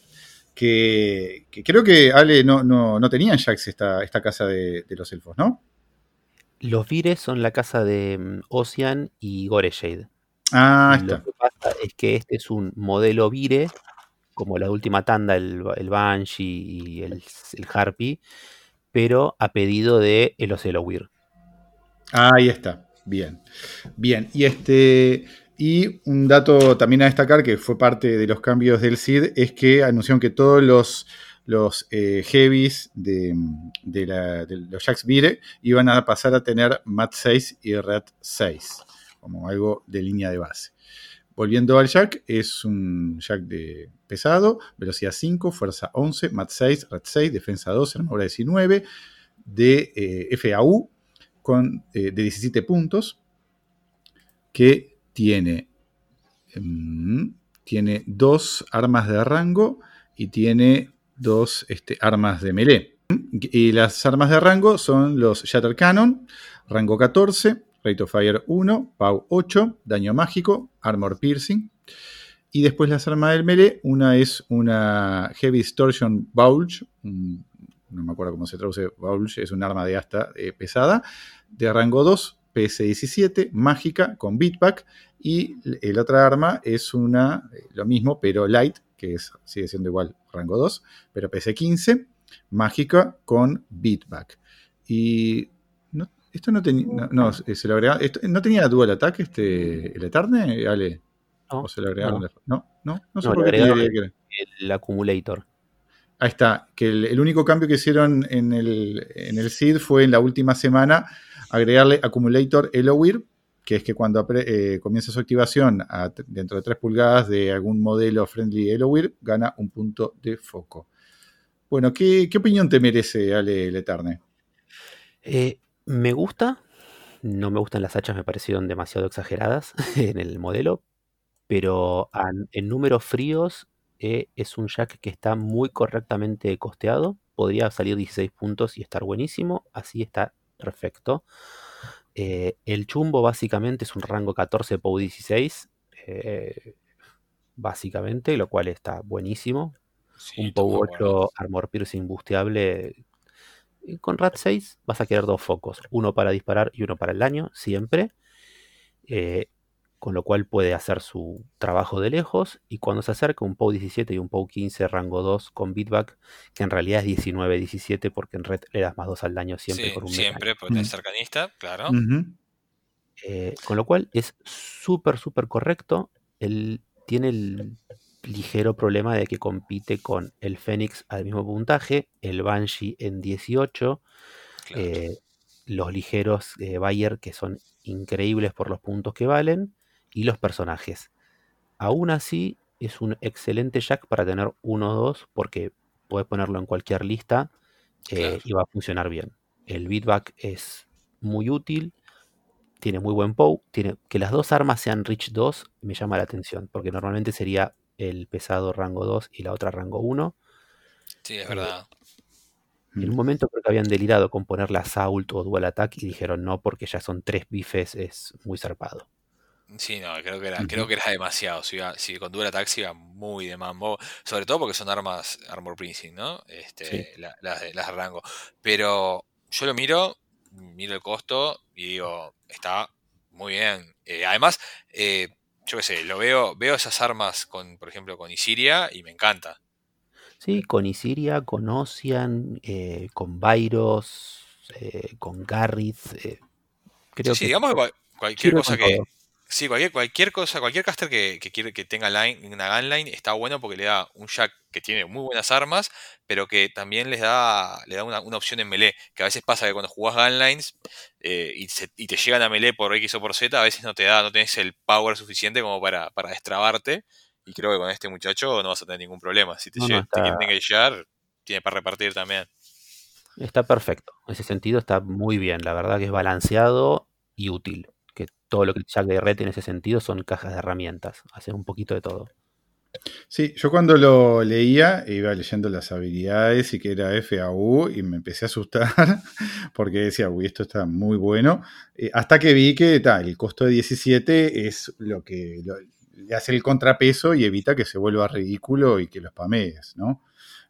que, que creo que Ale no, no, no tenían jacks esta, esta casa de, de los elfos, ¿no? Los Vires son la casa de mm, Ocean y Goreshade. Ah, Lo está. que pasa es que este es un modelo Vire, como la última tanda, el, el Banshee y el, el Harpy, pero a pedido de el Ocelowir. Ahí está. Bien. Bien. Y este. Y un dato también a destacar que fue parte de los cambios del CID es que anunciaron que todos los, los eh, heavies de, de la- los Jacks Vire iban a pasar a tener MAT 6 y RAT 6 como algo de línea de base. Volviendo al Jack, es un Jack de pesado, velocidad 5, fuerza 11, MAT 6, RAT 6, defensa 12, armadura 19, de eh, FAU con, eh, de 17 puntos, que tiene, mm, tiene dos armas de rango y tiene dos este, armas de melee. Y las armas de rango son los Shatter Cannon, rango 14, Rate of Fire 1, PAU 8, daño mágico, Armor Piercing. Y después las armas del melee, una es una Heavy Distortion Bulge, no me acuerdo cómo se traduce Bulge, es un arma de asta eh, pesada, de rango 2, PS17, mágica con beatback. Y el otra arma es una, eh, lo mismo, pero light, que es, sigue siendo igual rango 2, pero PS15, mágica con beatback. Y no, esto no tenía, no, no, se lo agregaron, esto- ¿no tenía dual attack este, el Eterne, Ale? ¿No? ¿O se lo agregaron? No. de- No, no, no sé No, por le qué te agregaron diría que era. El Accumulator. Ahí está, que el, el único cambio que hicieron en el, en el SID fue en la última semana agregarle Accumulator Elowir, que es que cuando eh, comienza su activación a dentro de 3 pulgadas de algún modelo friendly Elowir, gana un punto de foco. Bueno, ¿qué, qué opinión te merece, Ale Leterne? Eh, me gusta. No me gustan las hachas, me parecieron demasiado exageradas [laughs] en el modelo. Pero en números fríos eh, es un jack que está muy correctamente costeado. Podría salir 16 puntos y estar buenísimo. Así está perfecto. Eh, el chumbo básicamente es un rango 14 POW 16. eh, básicamente, lo cual está buenísimo. Sí, un POW bueno. 8 Armor Piercing busteable. Con RAT 6 vas a querer dos focos, uno para disparar y uno para el daño, siempre. Con lo cual puede hacer su trabajo de lejos. Y cuando se acerca un POW 17 y un POW 15 rango 2 con beatback, que en realidad es 19-17 porque en red le das más 2 al daño siempre Sí, con un siempre, porque tenés Mm. cercanista, claro. Eh, con lo cual es súper, súper correcto. Él tiene el ligero problema de que compite con el Fénix al mismo puntaje, el Banshee en 18, claro. eh, los ligeros eh, Bayer que son increíbles por los puntos que valen y los personajes. Aún así, es un excelente jack para tener uno o dos porque puedes ponerlo en cualquier lista eh, Claro. y va a funcionar bien. El beatback es muy útil. tiene muy buen POW. Tiene, que las dos armas sean Rich 2 me llama la atención, porque normalmente sería el pesado rango 2 y la otra rango 1. Sí, es verdad. En un Mm. momento creo que habían delirado con ponerle Assault o Dual Attack y dijeron no, porque ya son tres bifes, es muy zarpado. Sí, no, creo que era, creo que era demasiado. Si, iba- si con Dual Attack se iba muy de mambo. Sobre todo porque son armas Armor Printing, ¿no? Este, Sí. la- las, de, las de rango. Pero yo lo miro, miro el costo y digo, está muy bien. Eh, además, eh, yo qué sé, lo veo, veo esas armas con, por ejemplo, con Isiria y me encanta. Sí, con Isiria, con Ocean, eh, con Byros, con Garrith. creo Sí, que digamos que cual- cualquier cosa que. todo. Sí, cualquier, cualquier cosa, cualquier caster que, que quiere que tenga line, una gunline está bueno porque le da un jack que tiene muy buenas armas, pero que también les da, le da una, una opción en melee. Que a veces pasa que cuando jugás gunlines eh, y, se- y te llegan a melee por X o por Z, a veces no te da, no tenés el power suficiente como para, para destrabarte. Y creo que con este muchacho no vas a tener ningún problema. Si te, No, no, lle- te está- quieren engagear, tiene para repartir también. Está perfecto. En ese sentido está muy bien. La verdad que es balanceado y útil. Todo lo que Jack de Red en ese sentido son cajas de herramientas. Hacen un poquito de todo. Sí, yo cuando lo leía iba leyendo las habilidades y que era FAU y me empecé a asustar [laughs] porque decía, uy, esto está muy bueno. Eh, hasta que vi que ta, el costo de 17 es lo que lo- le hace el contrapeso y evita que se vuelva ridículo y que lo spamees, ¿no?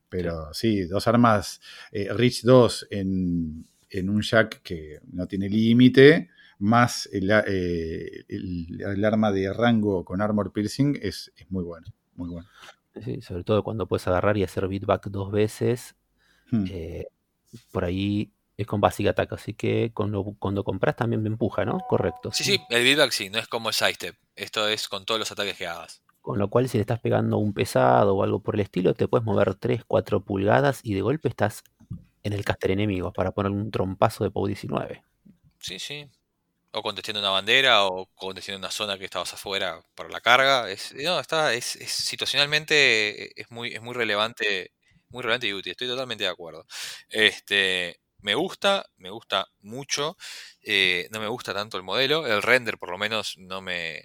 Pero sí, dos armas, eh, Rich 2 en, en un jack que no tiene límite, más el, eh, el- el arma de rango con armor piercing es, es muy bueno, muy bueno. Sí, sobre todo cuando puedes agarrar y hacer beatback dos veces. Hmm. eh, por ahí es con basic attack. Así que cuando, cuando compras también me empuja, ¿no? Correcto. Sí, sí, el beatback sí, no es como el sidestep. Esto es con todos los ataques que hagas. Con lo cual, si le estás pegando un pesado o algo por el estilo, te puedes mover 3, 4 pulgadas y de golpe estás en el caster enemigo para poner un trompazo de POW 19. Sí, sí. O contestando una bandera o contestando una zona que estabas afuera para la carga. Es, no, está, es, es situacionalmente eh, es muy, es muy relevante, muy relevante y útil. Estoy totalmente de acuerdo. Este, me gusta, me gusta mucho. eh, no me gusta tanto el modelo. El render, por lo menos, no me,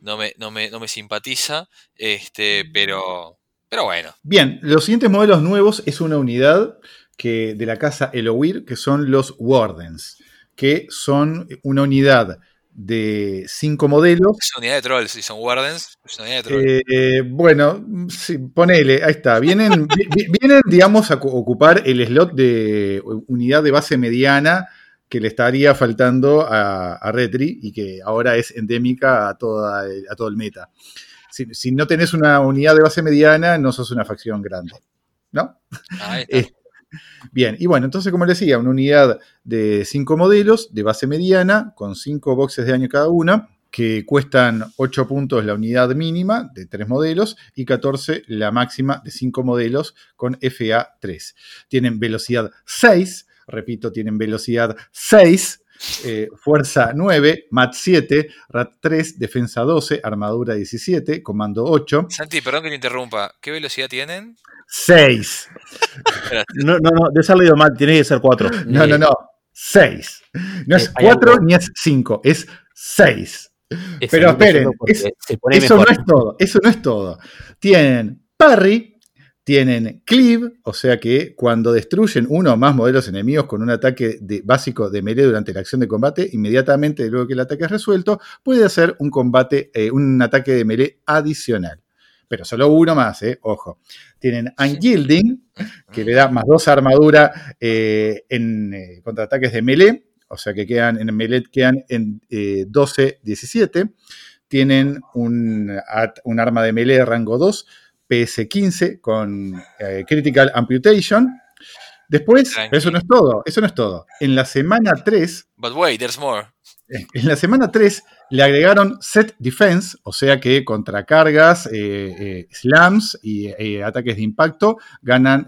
no me, no me, no me simpatiza. Este, pero, pero bueno. Bien, los siguientes modelos nuevos es una unidad que, de la casa Elowir, que son los Wardens, que son una unidad de cinco modelos. Es una unidad de trolls. Si son wardens, es una unidad de trolls. Eh, bueno, sí, ponele, ahí está. Vienen, [laughs] vi- vi- vienen digamos, a cu- ocupar el slot de unidad de base mediana que le estaría faltando a, a Retri y que ahora es endémica a, toda a todo el meta. Si, si no tenés una unidad de base mediana, no sos una facción grande. ¿No? Ahí está. Eh, Bien, y bueno, entonces, como les decía, una unidad de cinco modelos de base mediana, con cinco boxes de daño cada una, que cuestan 8 puntos la unidad mínima de tres modelos y 14 la máxima de cinco modelos con FA 3. Tienen velocidad 6, repito, tienen velocidad 6, eh, fuerza 9, MAT 7, RAT 3, defensa 12, armadura 17, comando 8, Santi, perdón que te interrumpa. ¿Qué velocidad tienen? 6. No, no, no, de ese leído mal, tiene que ser 4. No, no, no. 6. No es Eh, hay 4 algo- ni es 5, es 6. Es Pero esperen, es- se pone Eso mejor. no es todo, eso no es todo. Tienen parry, tienen cleave, o sea que cuando destruyen uno o más modelos enemigos con un ataque de- básico de melee durante la acción de combate, inmediatamente luego que el ataque es resuelto, puede hacer un combate, eh, un ataque de melee adicional. Pero solo uno más, eh, ojo. Tienen Unyielding, que le da más dos armadura eh, en eh, contraataques de melee, o sea que quedan en melee quedan en eh, 12-17. Tienen un, un arma de melee rango 2, PS15 con eh, Critical Amputation. Después, eso no es todo, eso no es todo. En la semana 3, But wait, there's more. en la semana 3 le agregaron Set Defense, o sea que contra cargas, eh, eh, slams y eh, ataques de impacto ganan.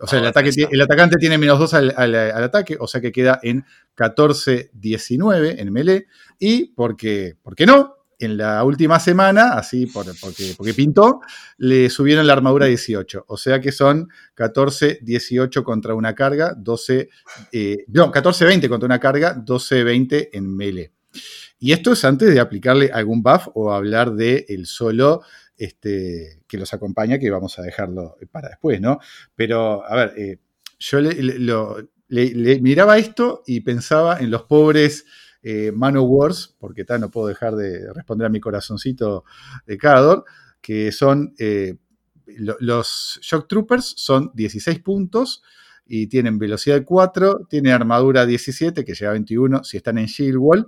o sea, el, ataque, defensa. tie- el atacante tiene menos 2 al, al- al ataque, o sea que queda en 14-19 en melee. Y porque, ¿por qué no? En la última semana, así por- porque, pintó, le subieron la armadura a 18. O sea que son 14, 18 contra una carga, 12, eh, no, 14, 20 contra una carga, 12, 20 en melee. Y esto es antes de aplicarle algún buff o hablar de el solo este, que los acompaña, que vamos a dejarlo para después, ¿no? Pero, a ver, eh, yo le miraba esto y pensaba en los pobres eh, Manowars, porque tal, no puedo dejar de responder a mi corazoncito de Cador, que son eh, lo- los Shock Troopers, son 16 puntos y tienen velocidad 4, tienen armadura 17, que llega a 21 si están en Shield Wall,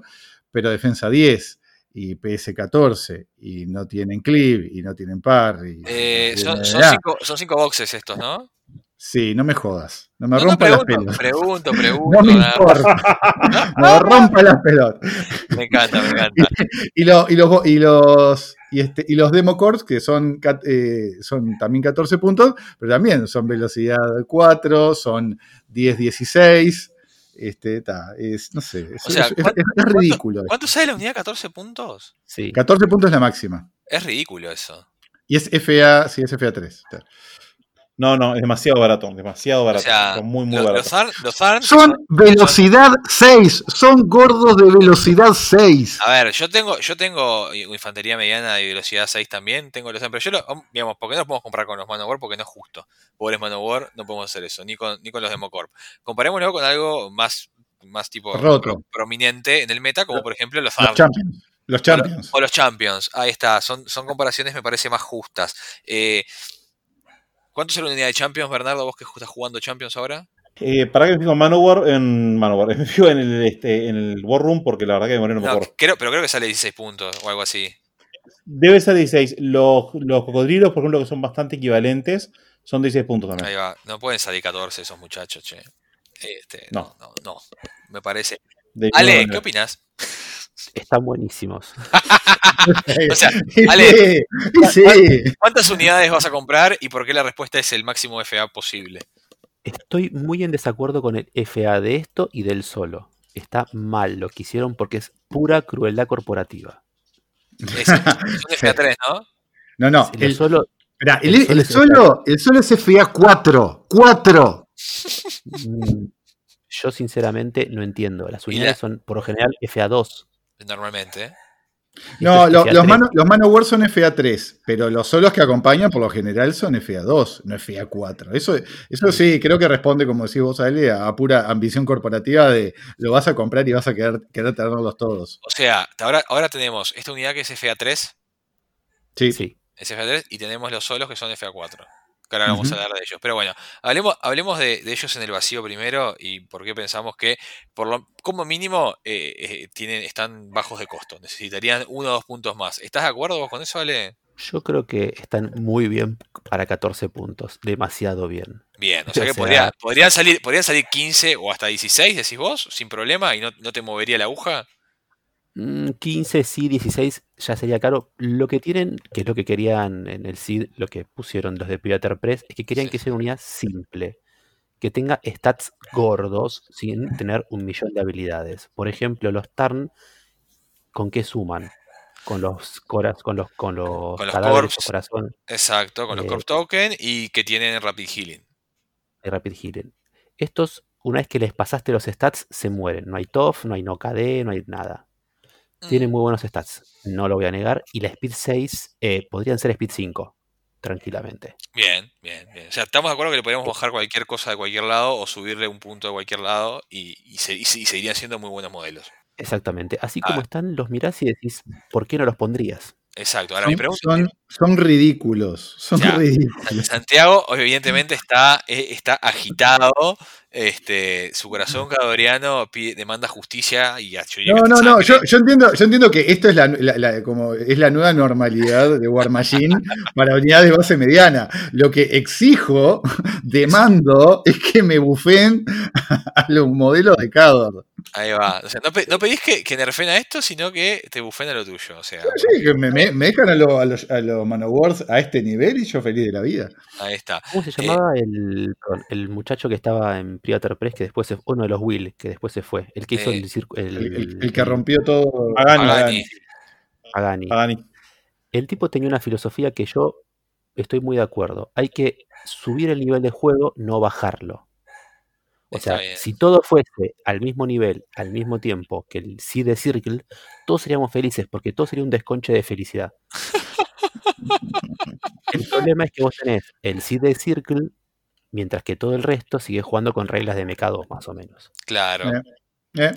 pero defensa 10 y PS 14 y no tienen cleave y no tienen parry. Eh, y son, son nada. cinco, son cinco boxes estos, ¿no? Sí, no me jodas. No me No, no, rompa las pregunto, pelotas. pregunto, pregunto. No me importa. [laughs] no me rompa las pelotas. Me encanta, me encanta. Y, lo- y los y los y, este, y los que son, eh, son también 14 puntos, pero también son velocidad 4, son 10, 16. Este, ta, es, no sé, es, O sea, es- es- ¿cuánto- es ridículo. ¿Cuánto sale la unidad? ¿14 puntos? Sí. 14 puntos es la máxima. Es ridículo eso. Y es FA, sí, es FA3. No, no, es demasiado barato, demasiado O barato. sea, Son muy, muy los, baratos. los Zarn, los Zarn Son velocidad 6, son gordos de velocidad 6. A ver, yo tengo, yo tengo infantería mediana de velocidad 6 también, tengo los pero yo lo, digamos, porque no los podemos comprar con los Manowar porque no es justo. Pobres Manowar, no podemos hacer eso, ni con, ni con los Democorp. Comparémoslo con algo más, más tipo Roto. pro- prominente en el meta, como por ejemplo los Los. Champions. Los Champions. O los Champions, ahí está, son, son comparaciones me parece más justas. Eh, ¿Cuánto sale una unidad de Champions, Bernardo, vos que estás jugando Champions ahora? Eh, para que me fijo en Manowar, en [laughs] Manowar, me fijo en el, este, en el War Room porque la verdad que de no me No, acuerdo. creo, pero creo que sale 16 puntos o algo así. Debe ser 16. Los, los cocodrilos, por ejemplo, que son bastante equivalentes, son 16 puntos Ahí también. va, no pueden salir 14 esos muchachos, che. Este, no. No. no, no, me parece. De Ale, ¿qué opinas? Están buenísimos. [laughs] O sea, [laughs] Y Ale, sí, y sí. ¿Cuántas unidades vas a comprar y por qué la respuesta es el máximo FA posible? Estoy muy en desacuerdo con el FA de esto y del solo. Está mal lo que hicieron porque es pura crueldad corporativa. Es, es un [laughs] FA3, ¿no? No, no. Lo El, solo, esperá, el- el solo el es solo, el solo es FA 4. 4. mm, yo sinceramente no entiendo. Las unidades la- son por lo general FA2. Normalmente. No, lo- FA3. los, mano, los Manowar son FA3, pero los solos que acompañan por lo general son FA2, no FA4. Eso, eso sí, creo que responde, como decís vos, Ale, a pura ambición corporativa de lo vas a comprar y vas a querer, querer tenerlos todos. O sea, ahora, ahora tenemos esta unidad que es FA3, Sí. Sí. es FA3, y tenemos los solos que son FA4. Que ahora vamos a hablar de ellos. Pero bueno, hablemos, hablemos de, de ellos en el vacío primero y por qué pensamos que, por lo, como mínimo, eh, eh, tienen, están bajos de costo. Necesitarían uno o dos puntos más. ¿Estás de acuerdo vos con eso, Ale? Yo creo que están muy bien para 14 puntos. Demasiado bien. Bien, o sea O que sea- podría- podrían, salir, podrían salir 15 o hasta 16, decís vos, sin problema, y no, no te movería la aguja. Mm, 15, sí, 16 ya sería caro. Lo que tienen, que es lo que querían en el SID, lo que pusieron los de Pivater Press, es que querían Sí. que sea una unidad simple, que tenga stats gordos sin [laughs] tener un millón de habilidades. Por ejemplo, los Tarn, ¿con qué suman? Con los coras, con los, con los, Con los cadáveres corps. corazón Exacto, con los Corp Token y que tienen Rapid Healing. Rapid Healing. Estos, una vez que les pasaste los stats, se mueren. No hay TOF, no hay no KD, no hay nada. Tienen Mm, muy buenos stats, no lo voy a negar. Y la Speed 6 eh, podrían ser Speed 5, tranquilamente. Bien, bien, bien. O sea, estamos de acuerdo que le podríamos bajar cualquier cosa de cualquier lado o subirle un punto de cualquier lado y, y se- y se- y seguirían siendo muy buenos modelos. Exactamente. Así Ah. como están, los mirás y decís, ¿por qué no los pondrías? Exacto. Ahora mi Son, pregunta son, ridículos. Son [laughs] ridículos. Santiago evidentemente está, eh, está agitado, este, su corazón cadoriano pide- demanda justicia y a No, no, no, yo, yo entiendo, yo entiendo que esto es la, la- la- como es la nueva normalidad de War Machine [laughs] para unidades de base mediana. Lo que exijo, [laughs] demando, es que me bufen a los modelos de Cador. Ahí va. O sea, no, pe- no pedís que, que nerfen a esto, sino que te bufen a lo tuyo. O sea, Sí, que me, me- me dejan a, lo- a los, a los Manowars a este nivel y yo feliz de la vida. ahí está. ¿Cómo se Eh, llamaba el, el muchacho que estaba en Privater Press, que después se, uno de los Will, que después se fue? El que hizo Eh, el, circo- el- El, el- el que rompió todo. Pagani. Pagani. Pagani. El tipo tenía una filosofía que yo estoy muy de acuerdo. Hay que subir el nivel de juego, no bajarlo. O Está sea, bien. si todo fuese al mismo nivel, al mismo tiempo que el Seed de Circle, todos seríamos felices, porque todo sería un desconche de felicidad. [laughs] El problema es que vos tenés el Seed de Circle, mientras que todo el resto sigue jugando con reglas de MK2, más o menos. Claro. Eh. Eh,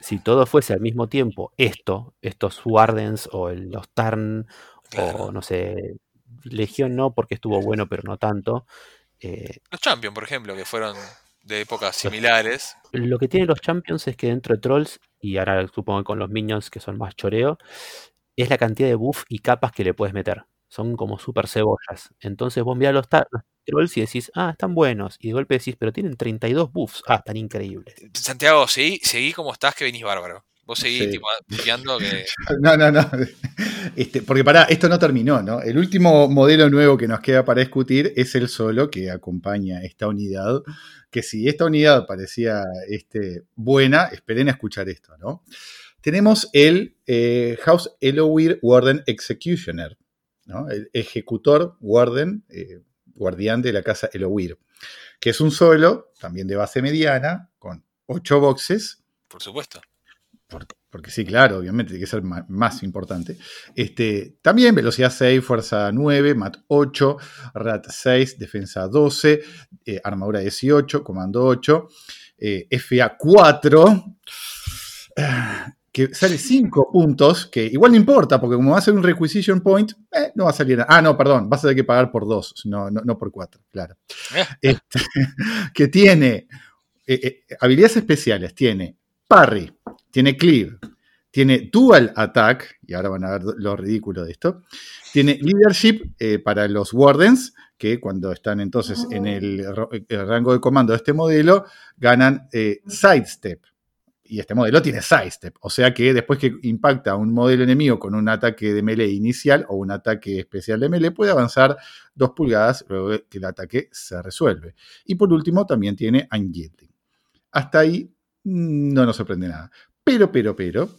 Si todo fuese al mismo tiempo, esto, estos Wardens o el- los Tarn, Claro. o no sé, Legión no, porque estuvo bueno, pero no tanto. eh, Los Champions, por ejemplo, que fueron de épocas similares. Lo que tienen los Champions es que dentro de Trolls, y ahora supongo que con los Minions que son más choreo, es la cantidad de buff y capas que le puedes meter. Son como super cebollas. Entonces vos mirás los, los Trolls y decís, ah, están buenos. Y de golpe decís, pero tienen 32 buffs. Ah, están increíbles. Santiago, seguí, seguí como estás, que venís bárbaro. Vos seguís Sí. tipo, pifiando que. [laughs] No, no, no. [laughs] Este, porque pará, esto no terminó, ¿no? El último modelo nuevo que nos queda para discutir es el solo que acompaña esta unidad. Que si esta unidad parecía este, buena, esperen a escuchar esto, ¿no? Tenemos el eh, House Elowir Warden Executioner, ¿no? El ejecutor Warden, eh, guardián de la casa Elowir, que es un solo, también de base mediana, con 8 boxes, Por supuesto. por- porque sí, claro, obviamente tiene que ser ma- más, importante. Este, también velocidad 6, fuerza 9, mat 8, rat 6, defensa 12, eh, armadura 18, comando 8, eh, FA 4, ah, que sale 5 puntos, que igual no importa, porque como va a ser un requisition point, eh, no va a salir nada. Ah, no, perdón, vas a tener que pagar por 2, no, no, no por 4, claro. Este, [laughs] que tiene eh, eh, habilidades especiales, tiene parry, tiene cleave, tiene dual attack, y ahora van a ver lo ridículo de esto, tiene leadership eh, para los wardens, que cuando están entonces en el, ro- el rango de comando de este modelo, ganan eh, sidestep. Y este modelo tiene sidestep, o sea que después que impacta a un modelo enemigo con un ataque de melee inicial o un ataque especial de melee, puede avanzar dos pulgadas luego que el ataque se resuelve. Y por último, también tiene Unyielding. Hasta ahí mm, no nos sorprende nada. Pero, pero, pero,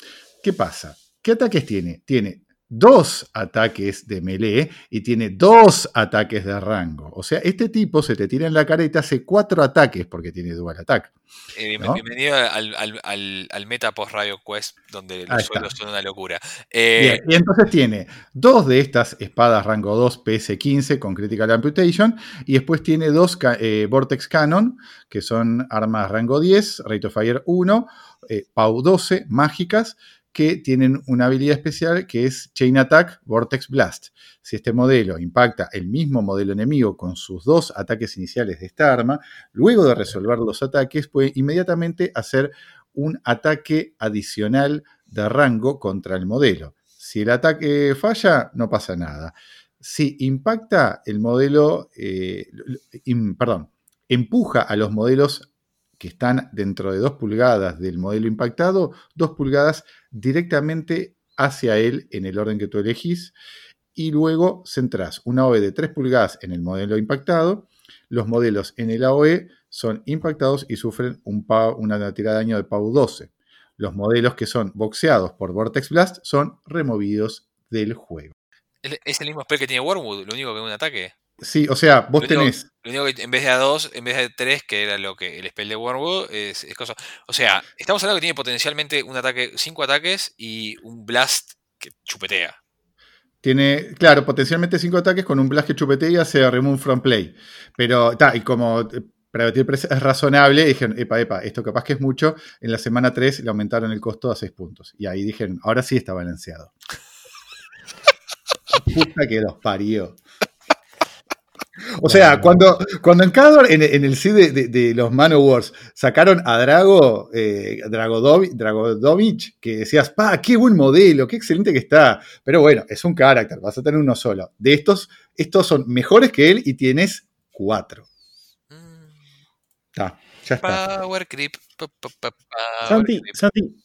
¿qué pasa? ¿Qué ataques tiene? Tiene dos ataques de melee y tiene dos ataques de rango. O sea, este tipo se te tira en la cara y te hace cuatro ataques porque tiene dual attack. Eh, ¿No? Bienvenido al, al, al, al meta post Radio Quest, donde los suelos son una locura. Eh, Bien, y entonces tiene dos de estas espadas rango 2 PS15 con Critical Amputation y después tiene dos eh, Vortex Cannon, que son armas rango 10, Rate of Fire 1, eh, PAU 12, mágicas, que tienen una habilidad especial que es Chain Attack Vortex Blast. Si este modelo impacta el mismo modelo enemigo con sus dos ataques iniciales de esta arma, luego de resolver los ataques puede inmediatamente hacer un ataque adicional de rango contra el modelo. Si el ataque falla, no pasa nada. Si impacta el modelo, eh, perdón, empuja a los modelos que están dentro de 2 pulgadas del modelo impactado, 2 pulgadas directamente hacia él en el orden que tú elegís, y luego centrás una OE de 3 pulgadas en el modelo impactado. Los modelos en el AOE son impactados y sufren un una tirada de daño de PAU 12. Los modelos que son boxeados por Vortex Blast son removidos del juego. es el mismo spell que tiene Wormwood, lo único que es un ataque. Sí, o sea, vos Lo único- tenés. Lo único que en vez de a 2, en vez de 3, que era lo que el spell de Wormwood, es, es cosa. O sea, estamos hablando que tiene potencialmente un ataque, 5 ataques y un blast que chupetea. Tiene, claro, potencialmente 5 ataques con un blast que chupetea y hace remove from play. Pero, ta, y como eh, para es razonable, dijeron, epa, epa, esto capaz que es mucho. En la semana 3 le aumentaron el costo a 6 puntos. Y ahí dijeron, ahora sí está balanceado. [laughs] Puta que los parió. O sea, cuando, cuando en Cador, en, en el seed de, de- de los Manowars, sacaron a Drago, eh, Dragodovi- Dragodovich, que decías, pa, qué buen modelo, qué excelente que está. Pero bueno, es un carácter, vas a tener uno solo. De estos, estos son mejores que él y tienes cuatro. Mm, Está, ya está. Power creep. pa, pa, pa, power Santi, creep. Santi,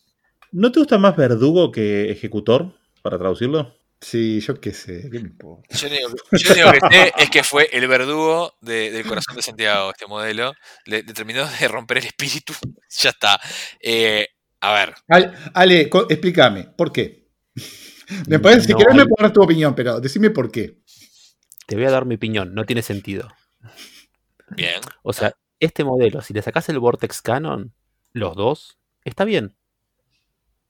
¿no te gusta más verdugo que ejecutor? Para traducirlo. Sí, yo qué sé, ¿qué me importa? Yo lo único que- yo que sé es que fue el verdugo de- del corazón de Santiago, este modelo. Le, le terminó de romper el espíritu. [laughs] ya está. Eh, a ver, Ale, Ale, co- explícame, ¿por qué? [laughs] Me parece, si No querés me hay- puedes dar tu opinión, pero decime por qué. Te voy a dar mi opinión, no tiene sentido. Bien. O sea, este modelo, si le sacás el Vortex Canon, los dos, está bien.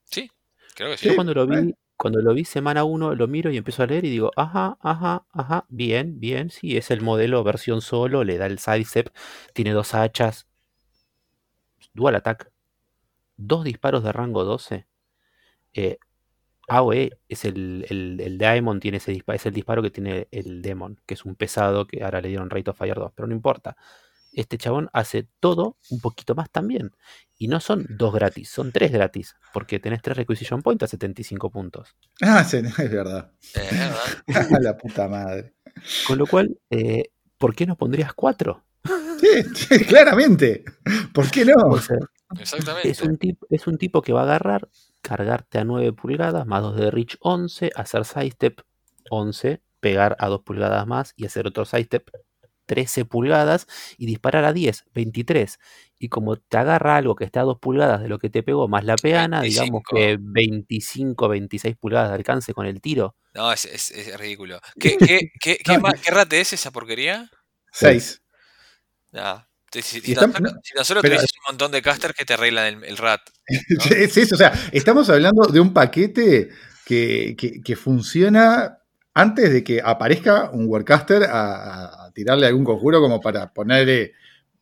Sí, creo que sí. Yo cuando lo vi, bueno. Cuando lo vi semana 1, lo miro y empiezo a leer y digo, ajá, ajá, ajá, bien, bien, sí, es el modelo versión solo, le da el sidestep, tiene dos hachas, dual attack, dos disparos de rango 12. Eh, AOE es el, el, el Daemon, tiene ese disparo, es el disparo que tiene el Demon, que es un pesado que ahora le dieron Rate of Fire 2, pero no importa. Este chabón hace todo un poquito más también. Y no son dos gratis, son tres gratis, porque tenés tres Requisition Points a 75 puntos. Ah, sí, [laughs] es verdad. Es verdad. [laughs] la puta madre. Con lo cual, eh, ¿por qué no pondrías cuatro? Sí, sí, claramente. ¿Por qué no? O sea, Exactamente. es un, tip- es un tipo que va a agarrar, cargarte a 9 pulgadas, más 2 de reach 11, hacer sidestep 11, pegar a 2 pulgadas más y hacer otro sidestep 13 pulgadas y disparar a 10, 23. Y como te agarra algo que está a 2 pulgadas de lo que te pegó más la peana, digamos 25. que 25, 26 pulgadas de alcance con el tiro. No, es, es- es ridículo. [laughs] ¿Qué, qué, qué, qué, No, qué rate es esa porquería? Seis. Nah, si, si- si tan solo, si tan solo pero- tuvieses un montón de casters que te arreglan el, el rat. [laughs] Es eso, o sea, estamos hablando de un paquete que, que- que funciona antes de que aparezca un Warcaster a, a tirarle algún conjuro como para ponerle,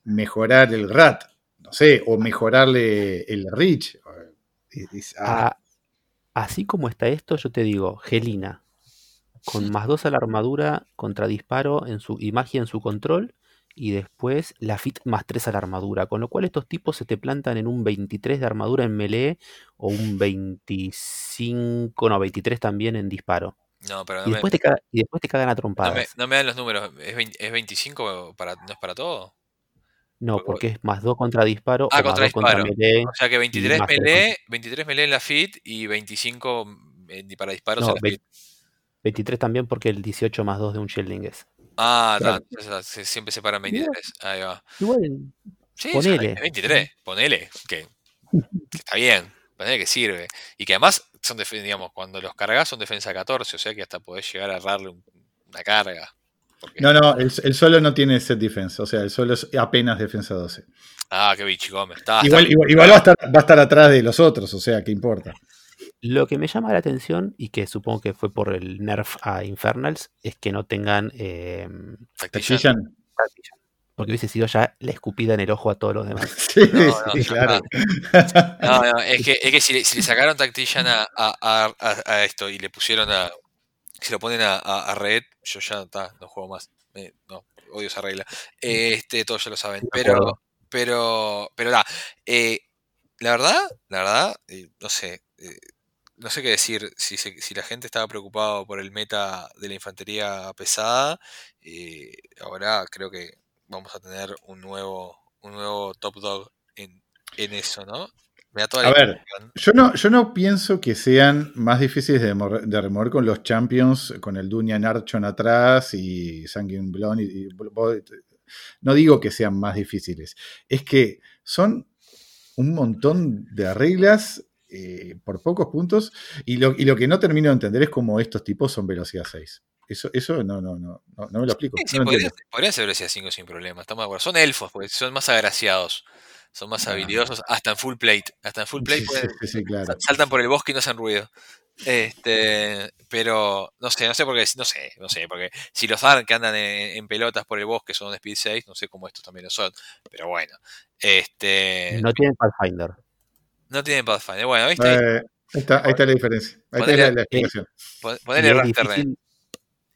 mejorar el RAT, no sé, o mejorarle el Reach. Ah, A- así como está esto, yo te digo, Gelina, con más 2 a la armadura contra disparo en su, y magia en su control, y después la fit más 3 a la armadura, con lo cual estos tipos se te plantan en un 23 de armadura en melee o un 25, no, 23 también en disparo. No, pero no Y me, después te, caga- y después te cagan a no me, trompadas. no me dan los números. ¿Es, 20 es 25 para, no es para todo? No, porque- es más 2 contra disparo Ah, o contra 2 contra disparo. melee. O sea que 23 más tres melee, 23 melee en la fit y 25 en- para disparos No, en la ve- fit. 23 también porque el 18 más 2 de un shielding es. Ah, Claro. siempre se paran 23. Ahí va. Igual, Sí, Ponele. es 23, ponele, que, que está bien, ponele que sirve. Y que además son, digamos, cuando los cargas son defensa 14, o sea que hasta podés llegar a errarle un- una carga. Porque- no, no, el, el solo no tiene set defense, o sea, el solo es apenas defensa 12. Ah, qué bichigome. Está, está Igual, igual, igual va, a estar, va a estar atrás de los otros, o sea, ¿qué importa? Lo que me llama la atención, y que supongo que fue por el nerf a Infernals, es que no tengan eh, Tactician. Tactician. Porque hubiese sido ya la escupida en el ojo a todos los demás. [laughs] Sí, No, no, sí, claro. No, no, es que, es que si, le, si le sacaron Tactician a, a- a- esto y le pusieron a. Si lo ponen a, a- a Red, yo ya está, no juego más. No, odio esa regla. Este, todos ya lo saben. Pero, pero, pero nada. eh, la verdad, la verdad, eh, no sé. eh, no sé qué decir. Si, se- si la gente estaba preocupada por el meta de la infantería pesada, eh, ahora creo que vamos a tener un nuevo, un nuevo top dog en, en eso, ¿no? Me da toda la A ver. Yo no, yo no pienso que sean más difíciles de, de remover con los champions, con el Dunyan Archon atrás y Sanguine Blonde. Y, y- no digo que sean más difíciles, es que son un montón de reglas eh, por pocos puntos y lo, y lo que no termino de entender es cómo estos tipos son velocidad 6. Eso, eso no, no, no, no, no me lo explico. Sí, sí, no entiendo. podrían ser velocidad 5 sin problema, estamos de acuerdo. Son elfos, porque son más agraciados, son más Ah. habilidosos, hasta en full plate. Hasta en full plate Sí, pueden- sí, sí, claro. sal- saltan por el bosque y no hacen ruido. Este, pero no sé, no sé por qué, no sé, no sé, porque si los Ark que andan en, en pelotas por el bosque son de Speed 6, no sé cómo estos también lo son, pero bueno, este, No tienen Pathfinder. no tienen Pathfinder. Bueno, ¿viste? Eh, ahí, está, ahí está la diferencia. Ahí está la, la explicación. Pon- Y Ponele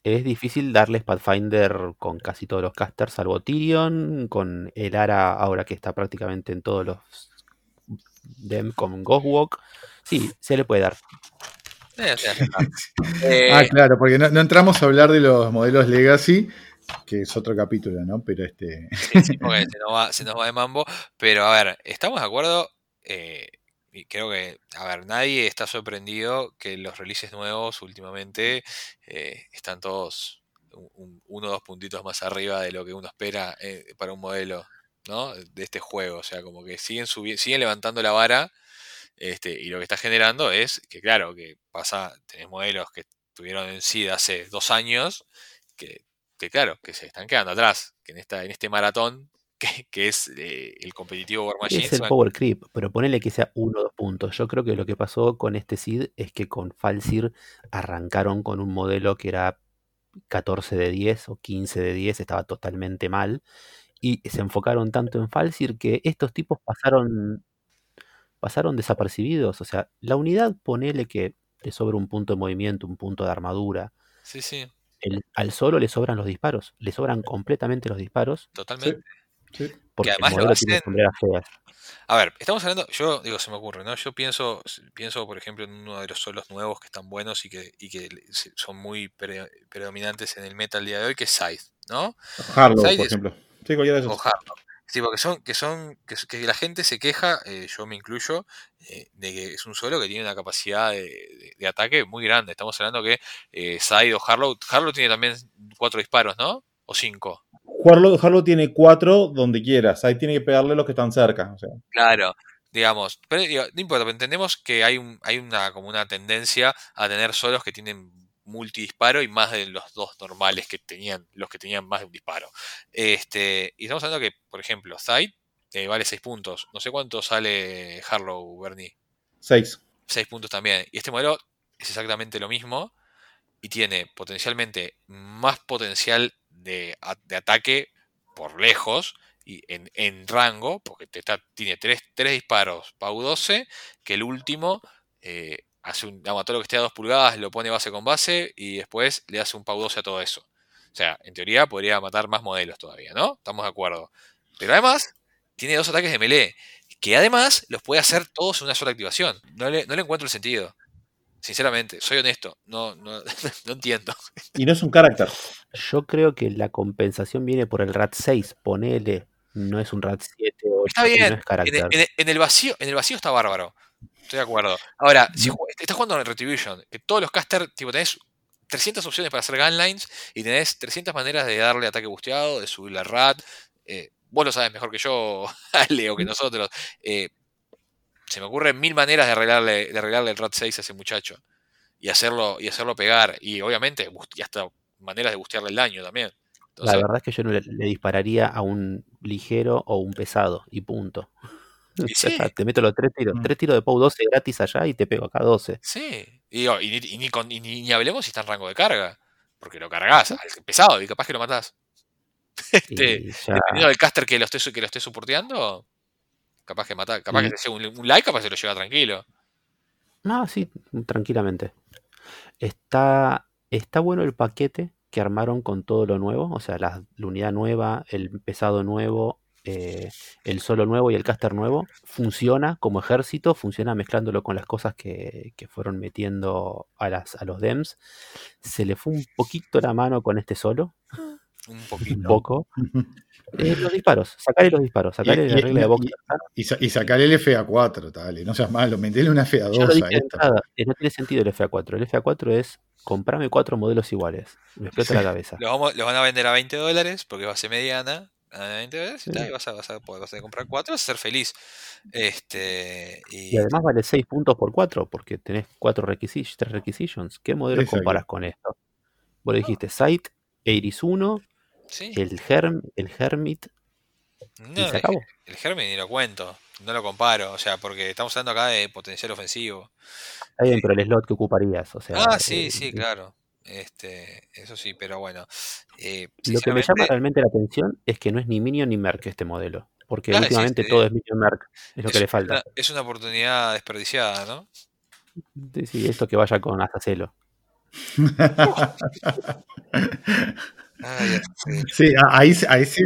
es difícil, es difícil darles Pathfinder con casi todos los casters, salvo Tyrion, con el Ara ahora que está prácticamente en todos los dem con Ghostwalk. Sí, se le puede dar. Eh. [laughs] Eh, Ah, claro, porque no, no entramos a hablar de los modelos Legacy, que es otro capítulo, ¿no? Pero este. Sí, sí, porque se nos, va, se nos va de mambo. Pero a ver, ¿estamos de acuerdo? Eh, y creo que, a ver, nadie está sorprendido que los releases nuevos últimamente eh, están todos un- un- uno o dos puntitos más arriba de lo que uno espera eh, para un modelo, ¿no? De este juego. O sea, como que siguen siguen levantando la vara Este, y lo que está generando es que, claro, que pasa, tenés modelos que tuvieron en SID hace dos años, que, que claro, que se están quedando atrás, que en, esta, en este maratón que, que es eh, el competitivo War Machine. Es el power creep, pero ponele que sea uno o dos puntos. Yo creo que lo que pasó con este SID es que con Falsir arrancaron con un modelo que era 14 de 10 o 15 de 10, estaba totalmente mal. Y se enfocaron tanto en Falsir que estos tipos pasaron, pasaron desapercibidos. O sea, la unidad, ponele que le sobra un punto de movimiento, un punto de armadura. Sí, sí, El- al solo le sobran los disparos, le sobran completamente los disparos totalmente. Sí. porque además lo modelo hacen- sombreras feas. A ver, estamos hablando, yo digo, se me ocurre, ¿no? Yo pienso, pienso por ejemplo, en uno de los solos nuevos que están buenos y que, y que son muy pre- predominantes en el meta el día de hoy, que es Scythe, ¿no? Harlow, por es- ejemplo. Sí, cualquiera de O esos. Sí, porque son, que son, que, s- que la gente se queja, eh, yo me incluyo, eh, de que es un solo que tiene una capacidad de, de- de ataque muy grande. Estamos hablando que eh, Side o Harlow, Harlow tiene también cuatro disparos, ¿no? O cinco. Harlow, Harlow tiene cuatro donde quieras. Ahí tiene que pegarle los que están cerca. O sea, Claro, digamos, pero digo, no importa, pero entendemos que hay un, hay una como una tendencia a tener solos que tienen multidisparo y más de los dos normales que tenían, los que tenían más de un disparo. Este, y estamos hablando que, por ejemplo, Side eh, vale 6 puntos. No sé cuánto sale Harlow, Bernie. seis. 6 puntos también. Y este modelo es exactamente lo mismo y tiene potencialmente más potencial de, ataque por lejos y en, en rango, porque te está, tiene 3 disparos PAU 12, que el último eh, hace un todo lo que esté a 2 pulgadas, lo pone base con base y después le hace un PAU 12 a todo eso. O sea, en teoría podría matar más modelos todavía, ¿no? Estamos de acuerdo. Pero además, tiene dos ataques de melee, que además los puede hacer todos en una sola activación. No le, no le encuentro el sentido. Sinceramente, soy honesto. No, no, [laughs] no entiendo. Y no es un carácter. Yo creo que la compensación viene por el RAT 6, ponele. No es un RAT 7 o Está bien. no es En carácter. el, en el- en el vacío, en el vacío está bárbaro. Estoy de acuerdo. Ahora, si ju- estás jugando en Retribution, que todos los casters, tipo, tenés 300 opciones para hacer gunlines y tenés 300 maneras de darle ataque busteado, de subir la rat. eh, vos lo sabes mejor que yo, [laughs] Ale, o que nosotros. eh, se me ocurren mil maneras de arreglarle, de arreglarle el rat 6 a ese muchacho. Y hacerlo, y hacerlo pegar. Y obviamente, y hasta maneras de bustearle el daño también. La Entonces, verdad es que yo no le, le dispararía a un ligero o un pesado y punto. Y [laughs] sí. te meto los tres tiros. Mm. Tres tiros de POW 12 gratis allá y te pego acá 12. Sí, y, y ni, y ni con- y ni- ni hablemos si está en rango de carga, porque lo cargas al pesado y capaz que lo matás. [laughs] Este, dependiendo del caster que lo esté, que lo esté soporteando, capaz que mata, capaz que un, un like, capaz se lo lleva tranquilo. No, sí, tranquilamente. Está, está bueno el paquete que armaron con todo lo nuevo, o sea, la, la unidad nueva, el pesado nuevo, eh, el solo nuevo y el caster nuevo. Funciona como ejército, funciona mezclándolo con las cosas que, que fueron metiendo a, las, a los DEMS. Se le fue un poquito la mano con este solo, Un un poquito. poco. [laughs] Eh, los disparos, sacarle los disparos, sacarle la y- regla de y- box. Y, sa- y sacar el FA4, dale, no seas malo, metele una Yo lo FA2 dije a de entrada, eh, no tiene sentido el FA4. El FA4 es comprame cuatro modelos iguales. Me explota la cabeza. Los, vamos- los van a vender a 20 dólares porque va a ser mediana. A 20 dólares y, Sí. y vas, a, vas, a poder, vas a comprar 4 vas a ser feliz. Este, y, Y además vale 6 puntos por 4 porque tenés 4 requisitions, 3 requisitions. ¿Qué modelo comparas con esto? Vos le dijiste Site, Iris 1, sí, el, Herm, el Hermit no, y se el, acabó. el Germen ni lo cuento, no lo comparo, o sea, porque estamos hablando acá de potencial ofensivo. Está bien, pero el slot que ocuparías. O sea, Ah, sí, eh, sí, claro. Este, eso sí, pero bueno. eh, Lo que me llama realmente la atención es que no es ni Minion ni Merc este modelo. Porque Claro, últimamente sí. todo es Minion Merc. Es lo es, que le falta. una, es una oportunidad desperdiciada, ¿no? Sí, sí, esto que vaya con Azacelo. [laughs] [laughs] Este, Sí, ahí, ahí sí.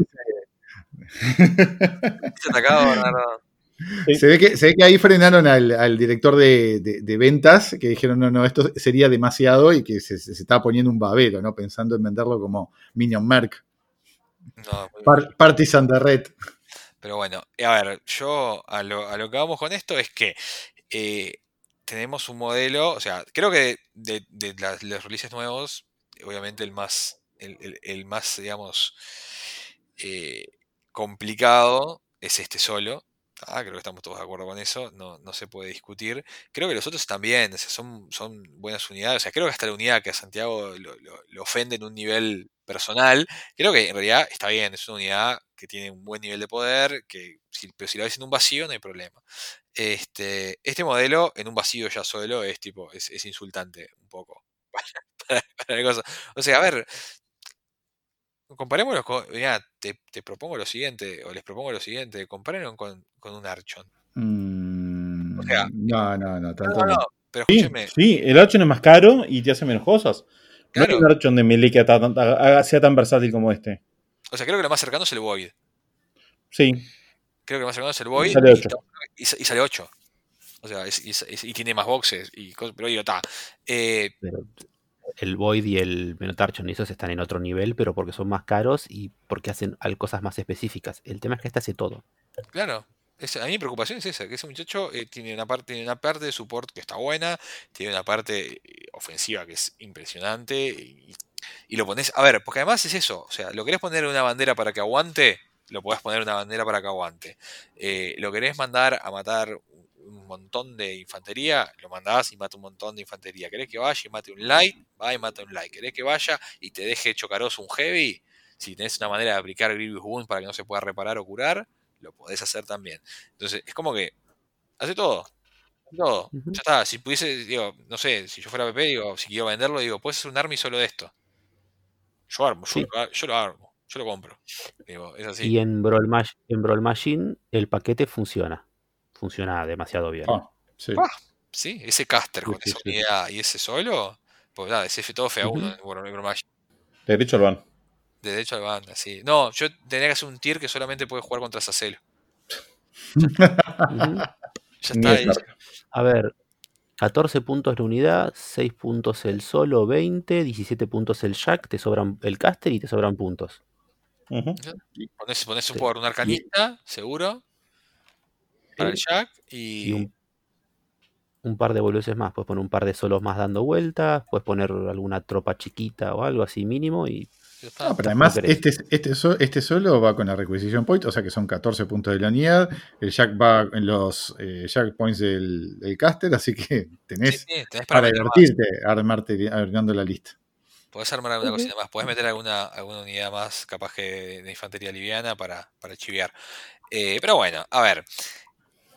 se atacado, Bernardo. Se ve, que, se ve que ahí frenaron al, al director de, de- de ventas, que dijeron, no, no, esto sería demasiado y que se, se estaba poniendo un babero, ¿no? Pensando en venderlo como Minion Merc. No, Par- Partisan de Red. Pero bueno, a ver, yo a lo, a lo que vamos con esto es que eh, tenemos un modelo, o sea, creo que de, de las- los releases nuevos, obviamente el más, el, más, digamos, eh, complicado es este solo. Ah, creo que estamos todos de acuerdo con eso, no, no se puede discutir. Creo que los otros también, o son, son buenas unidades. O sea, creo que hasta la unidad que a Santiago lo, ofende en un nivel personal, creo que en realidad está bien, es una unidad que tiene un buen nivel de poder, que pero si lo ves en un vacío no hay problema. Este, este modelo en un vacío ya solo es tipo, es, es insultante un poco. [laughs] para- para la cosa. O sea, a ver, comparémoslo con. Mirá, te, te propongo lo siguiente, o les propongo lo siguiente, compárenlo con, con un Archon. Mm, O sea, no, no, no, No, tanto no, no. no, pero Sí, escúcheme, sí, el Archon es más caro y te hace menos cosas. No hay claro, un Archon de melee que sea tan versátil como este. o sea, creo que lo más cercano es el Void. Sí, Creo que lo más cercano es el Void. Sale y, ocho. y sa- y sale 8. O sea, es- y, es- y tiene más boxes y cosas, pero digo, está. Eh, Pero el Void y el Menotarchon y esos están en otro nivel, pero porque son más caros y porque hacen cosas más específicas. El tema es que este hace todo. Claro. A mí mi preocupación es esa, que ese muchacho eh, tiene, una parte, una parte de support que está buena, tiene una parte eh, ofensiva que es impresionante, y, y lo pones... A ver, porque además es eso, o sea, lo querés poner una bandera para que aguante, lo podés poner una bandera para que aguante. Eh, lo querés mandar a matar un montón de infantería, lo mandás y mata un montón de infantería. ¿Querés que vaya y mate un light? Va y mata un light. ¿Querés que vaya y te deje chocaroso un heavy? Si tenés una manera de aplicar Grievous Wound para que no se pueda reparar o curar, lo podés hacer también. Entonces, es como que hace todo. hace Todo. Ya está. Si pudiese, digo, no sé, si yo fuera PP, digo, si quiero venderlo, digo, puedes hacer un army solo de esto. Yo armo, yo, Sí. lo, yo lo armo, yo lo compro. Digo, es así. Y en Brawl, en Brawl Machine el paquete funciona. Funciona demasiado bien. Ah, sí. Ah, Sí, ese caster Sí, con sí, esa sí. unidad y ese solo, pues nada, ese F todo FA1 Ujú. en World of Warcraft. derecho al van. De derecho al banda, sí. No, yo tendría que hacer un tier que solamente puede jugar contra Sacelo. Ya está, es. A ver, 14 puntos la unidad, 6 puntos el solo, 20, 17 puntos el Jack, te sobran el caster y te sobran puntos. Ujú. Pones, pones un Sí. power, un arcanista, seguro, para el. Jack, Y y, un, un par de evoluciones más. Puedes poner un par de solos más dando vueltas, puedes poner alguna tropa chiquita o algo así mínimo y. No, pero además, este, este, este solo va con la Requisition Point, o sea que son 14 puntos de la unidad. El Jack va en los eh, Jack Points del, del caster, así que tenés sí, tenés para para divertirte armarte armando la lista. Podés armar alguna cosita más, podés meter alguna, alguna unidad más capaz que de, de infantería liviana para, para chiviar. Eh, pero bueno, a ver.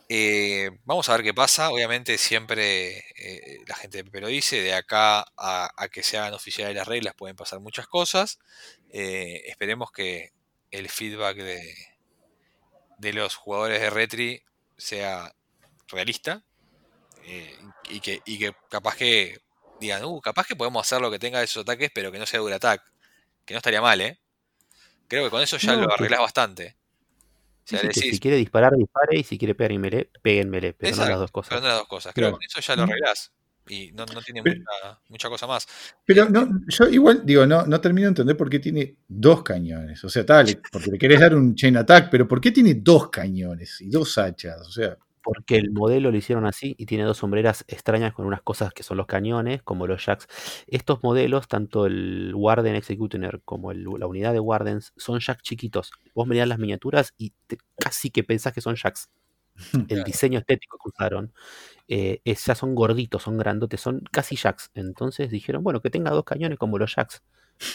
Eh, vamos a ver qué pasa. Obviamente siempre eh, la gente de Pepe lo dice, de acá a, a que se hagan oficiales las reglas pueden pasar muchas cosas. Eh, esperemos que el feedback de, de los jugadores de Retri sea realista y, que, y que capaz que digan, uh, capaz que podemos hacer lo que tenga esos ataques, pero que no sea Duratac. Que no estaría mal, ¿eh? Creo que con eso ya No, lo arreglas bastante. Sea, que si quiere disparar, dispare y si quiere pegar en melee, pegue en melee, pero no las dos pero cosas. no las dos cosas. Creo que Claro. con eso ya lo arreglás. Y no, no tiene Pero- mucha, mucha cosa más. Pero no, yo igual digo, no, no termino de entender por qué tiene dos cañones. O sea, tal, porque le querés dar un chain attack, pero ¿por qué tiene dos cañones y dos hachas? O sea, Porque el modelo lo hicieron así y tiene dos sombreras extrañas con unas cosas que son los cañones, como los jacks. Estos modelos, tanto el Warden Executioner como el- la unidad de Wardens, son jacks chiquitos. Vos mirás las miniaturas y te- casi que pensás que son jacks. [laughs] El Claro. diseño estético que usaron eh, es- ya son gorditos, son grandotes, son casi jacks. Entonces dijeron, bueno, que tenga dos cañones como los jacks.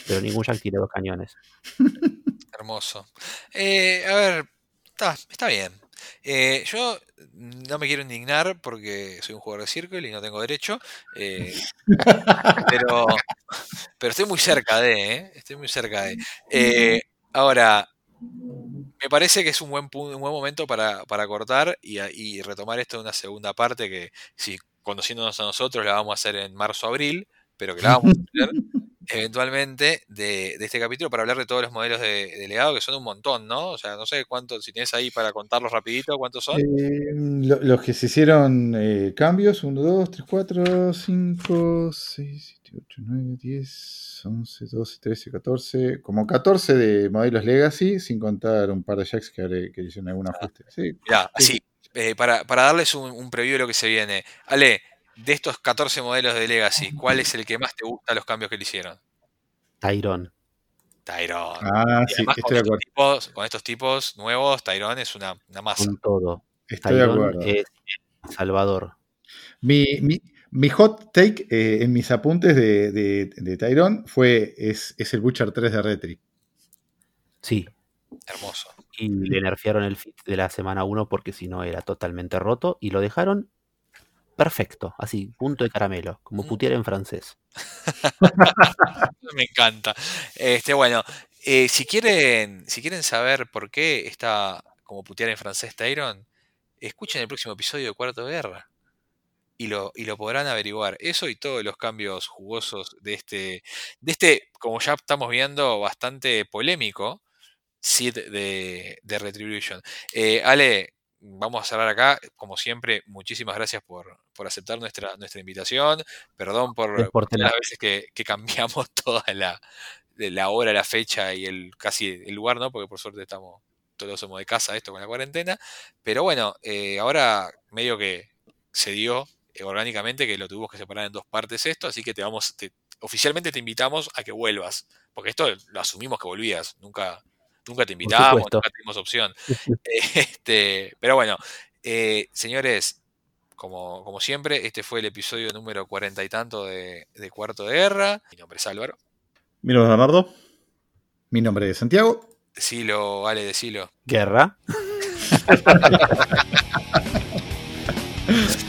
Pero ningún jack tiene dos cañones. [laughs] Hermoso. Eh, a ver, está, está bien. Eh, yo no me quiero indignar porque soy un jugador de Circle y no tengo derecho. eh, pero, pero estoy muy cerca de, ¿eh? Estoy muy cerca de. Eh, ahora, me parece que es un buen, un buen momento para, para cortar y, y retomar esto en una segunda parte que, si conociéndonos a nosotros, la vamos a hacer en marzo-abril, pero que la vamos a hacer eventualmente de, de este capítulo para hablar de todos los modelos de, de legado, que son un montón, ¿no? O sea, no sé cuántos, si tienes ahí para contarlos rapidito, ¿cuántos son? eh, lo- los que se hicieron eh, cambios, 1, 2, 3, 4, 5, 6, 7, 8, 9, 10, 11, 12, 13, 14, como 14 de modelos Legacy, sin contar un par de jacks que, que hicieron algún ajuste. Sí, Mirá, sí, así, eh, para, para darles un, un preview de lo que se viene. Ale, de estos 14 modelos de Legacy, ¿cuál es el que más te gusta los cambios que le hicieron? Tyrone. Tyrone. Ah, sí, además con estoy de estos, acuerdo. tipos, con estos tipos nuevos, Tyrone es una, una masa. Con todo. Estoy de acuerdo. es Salvador. Mi, mi- mi hot take eh, en mis apuntes de, de, de Tyrone fue: es, es el Butcher 3 de Retri. Sí. Hermoso. Y le nerfearon el fit de la semana 1 porque si no era totalmente roto. Y lo dejaron perfecto. Así, punto de caramelo. Como putear en francés. [laughs] Me encanta. Este, bueno, eh, si quieren, si quieren saber por qué está como putear en francés Tyron, escuchen el próximo episodio de Cuarto de Guerra. Y lo, y lo podrán averiguar. Eso y todos los cambios jugosos de este, de este, como ya estamos viendo, bastante polémico Sid de, de Retribution. Eh, Ale, vamos a cerrar acá. Como siempre, muchísimas gracias por, por aceptar nuestra, nuestra invitación. Perdón por, por las veces que, que cambiamos [laughs] toda la, la hora, la fecha y el casi el lugar, ¿no? Porque por suerte estamos, todos somos de casa esto con la cuarentena. Pero bueno, eh, ahora medio que se dio eh, orgánicamente que lo tuvimos que separar en dos partes esto, así que te vamos, te- oficialmente te invitamos a que vuelvas. Porque esto lo asumimos que volvías, nunca, nunca te invitamos, nunca tuvimos opción. [laughs] [laughs] Este, pero bueno, eh, señores, como, como siempre, este fue el episodio número cuarenta y tanto de, de Cuarto de Guerra. Mi nombre es Álvaro. Mi nombre es Bernardo. Mi nombre es Santiago. Decilo, Ale, decilo. Guerra. [laughs]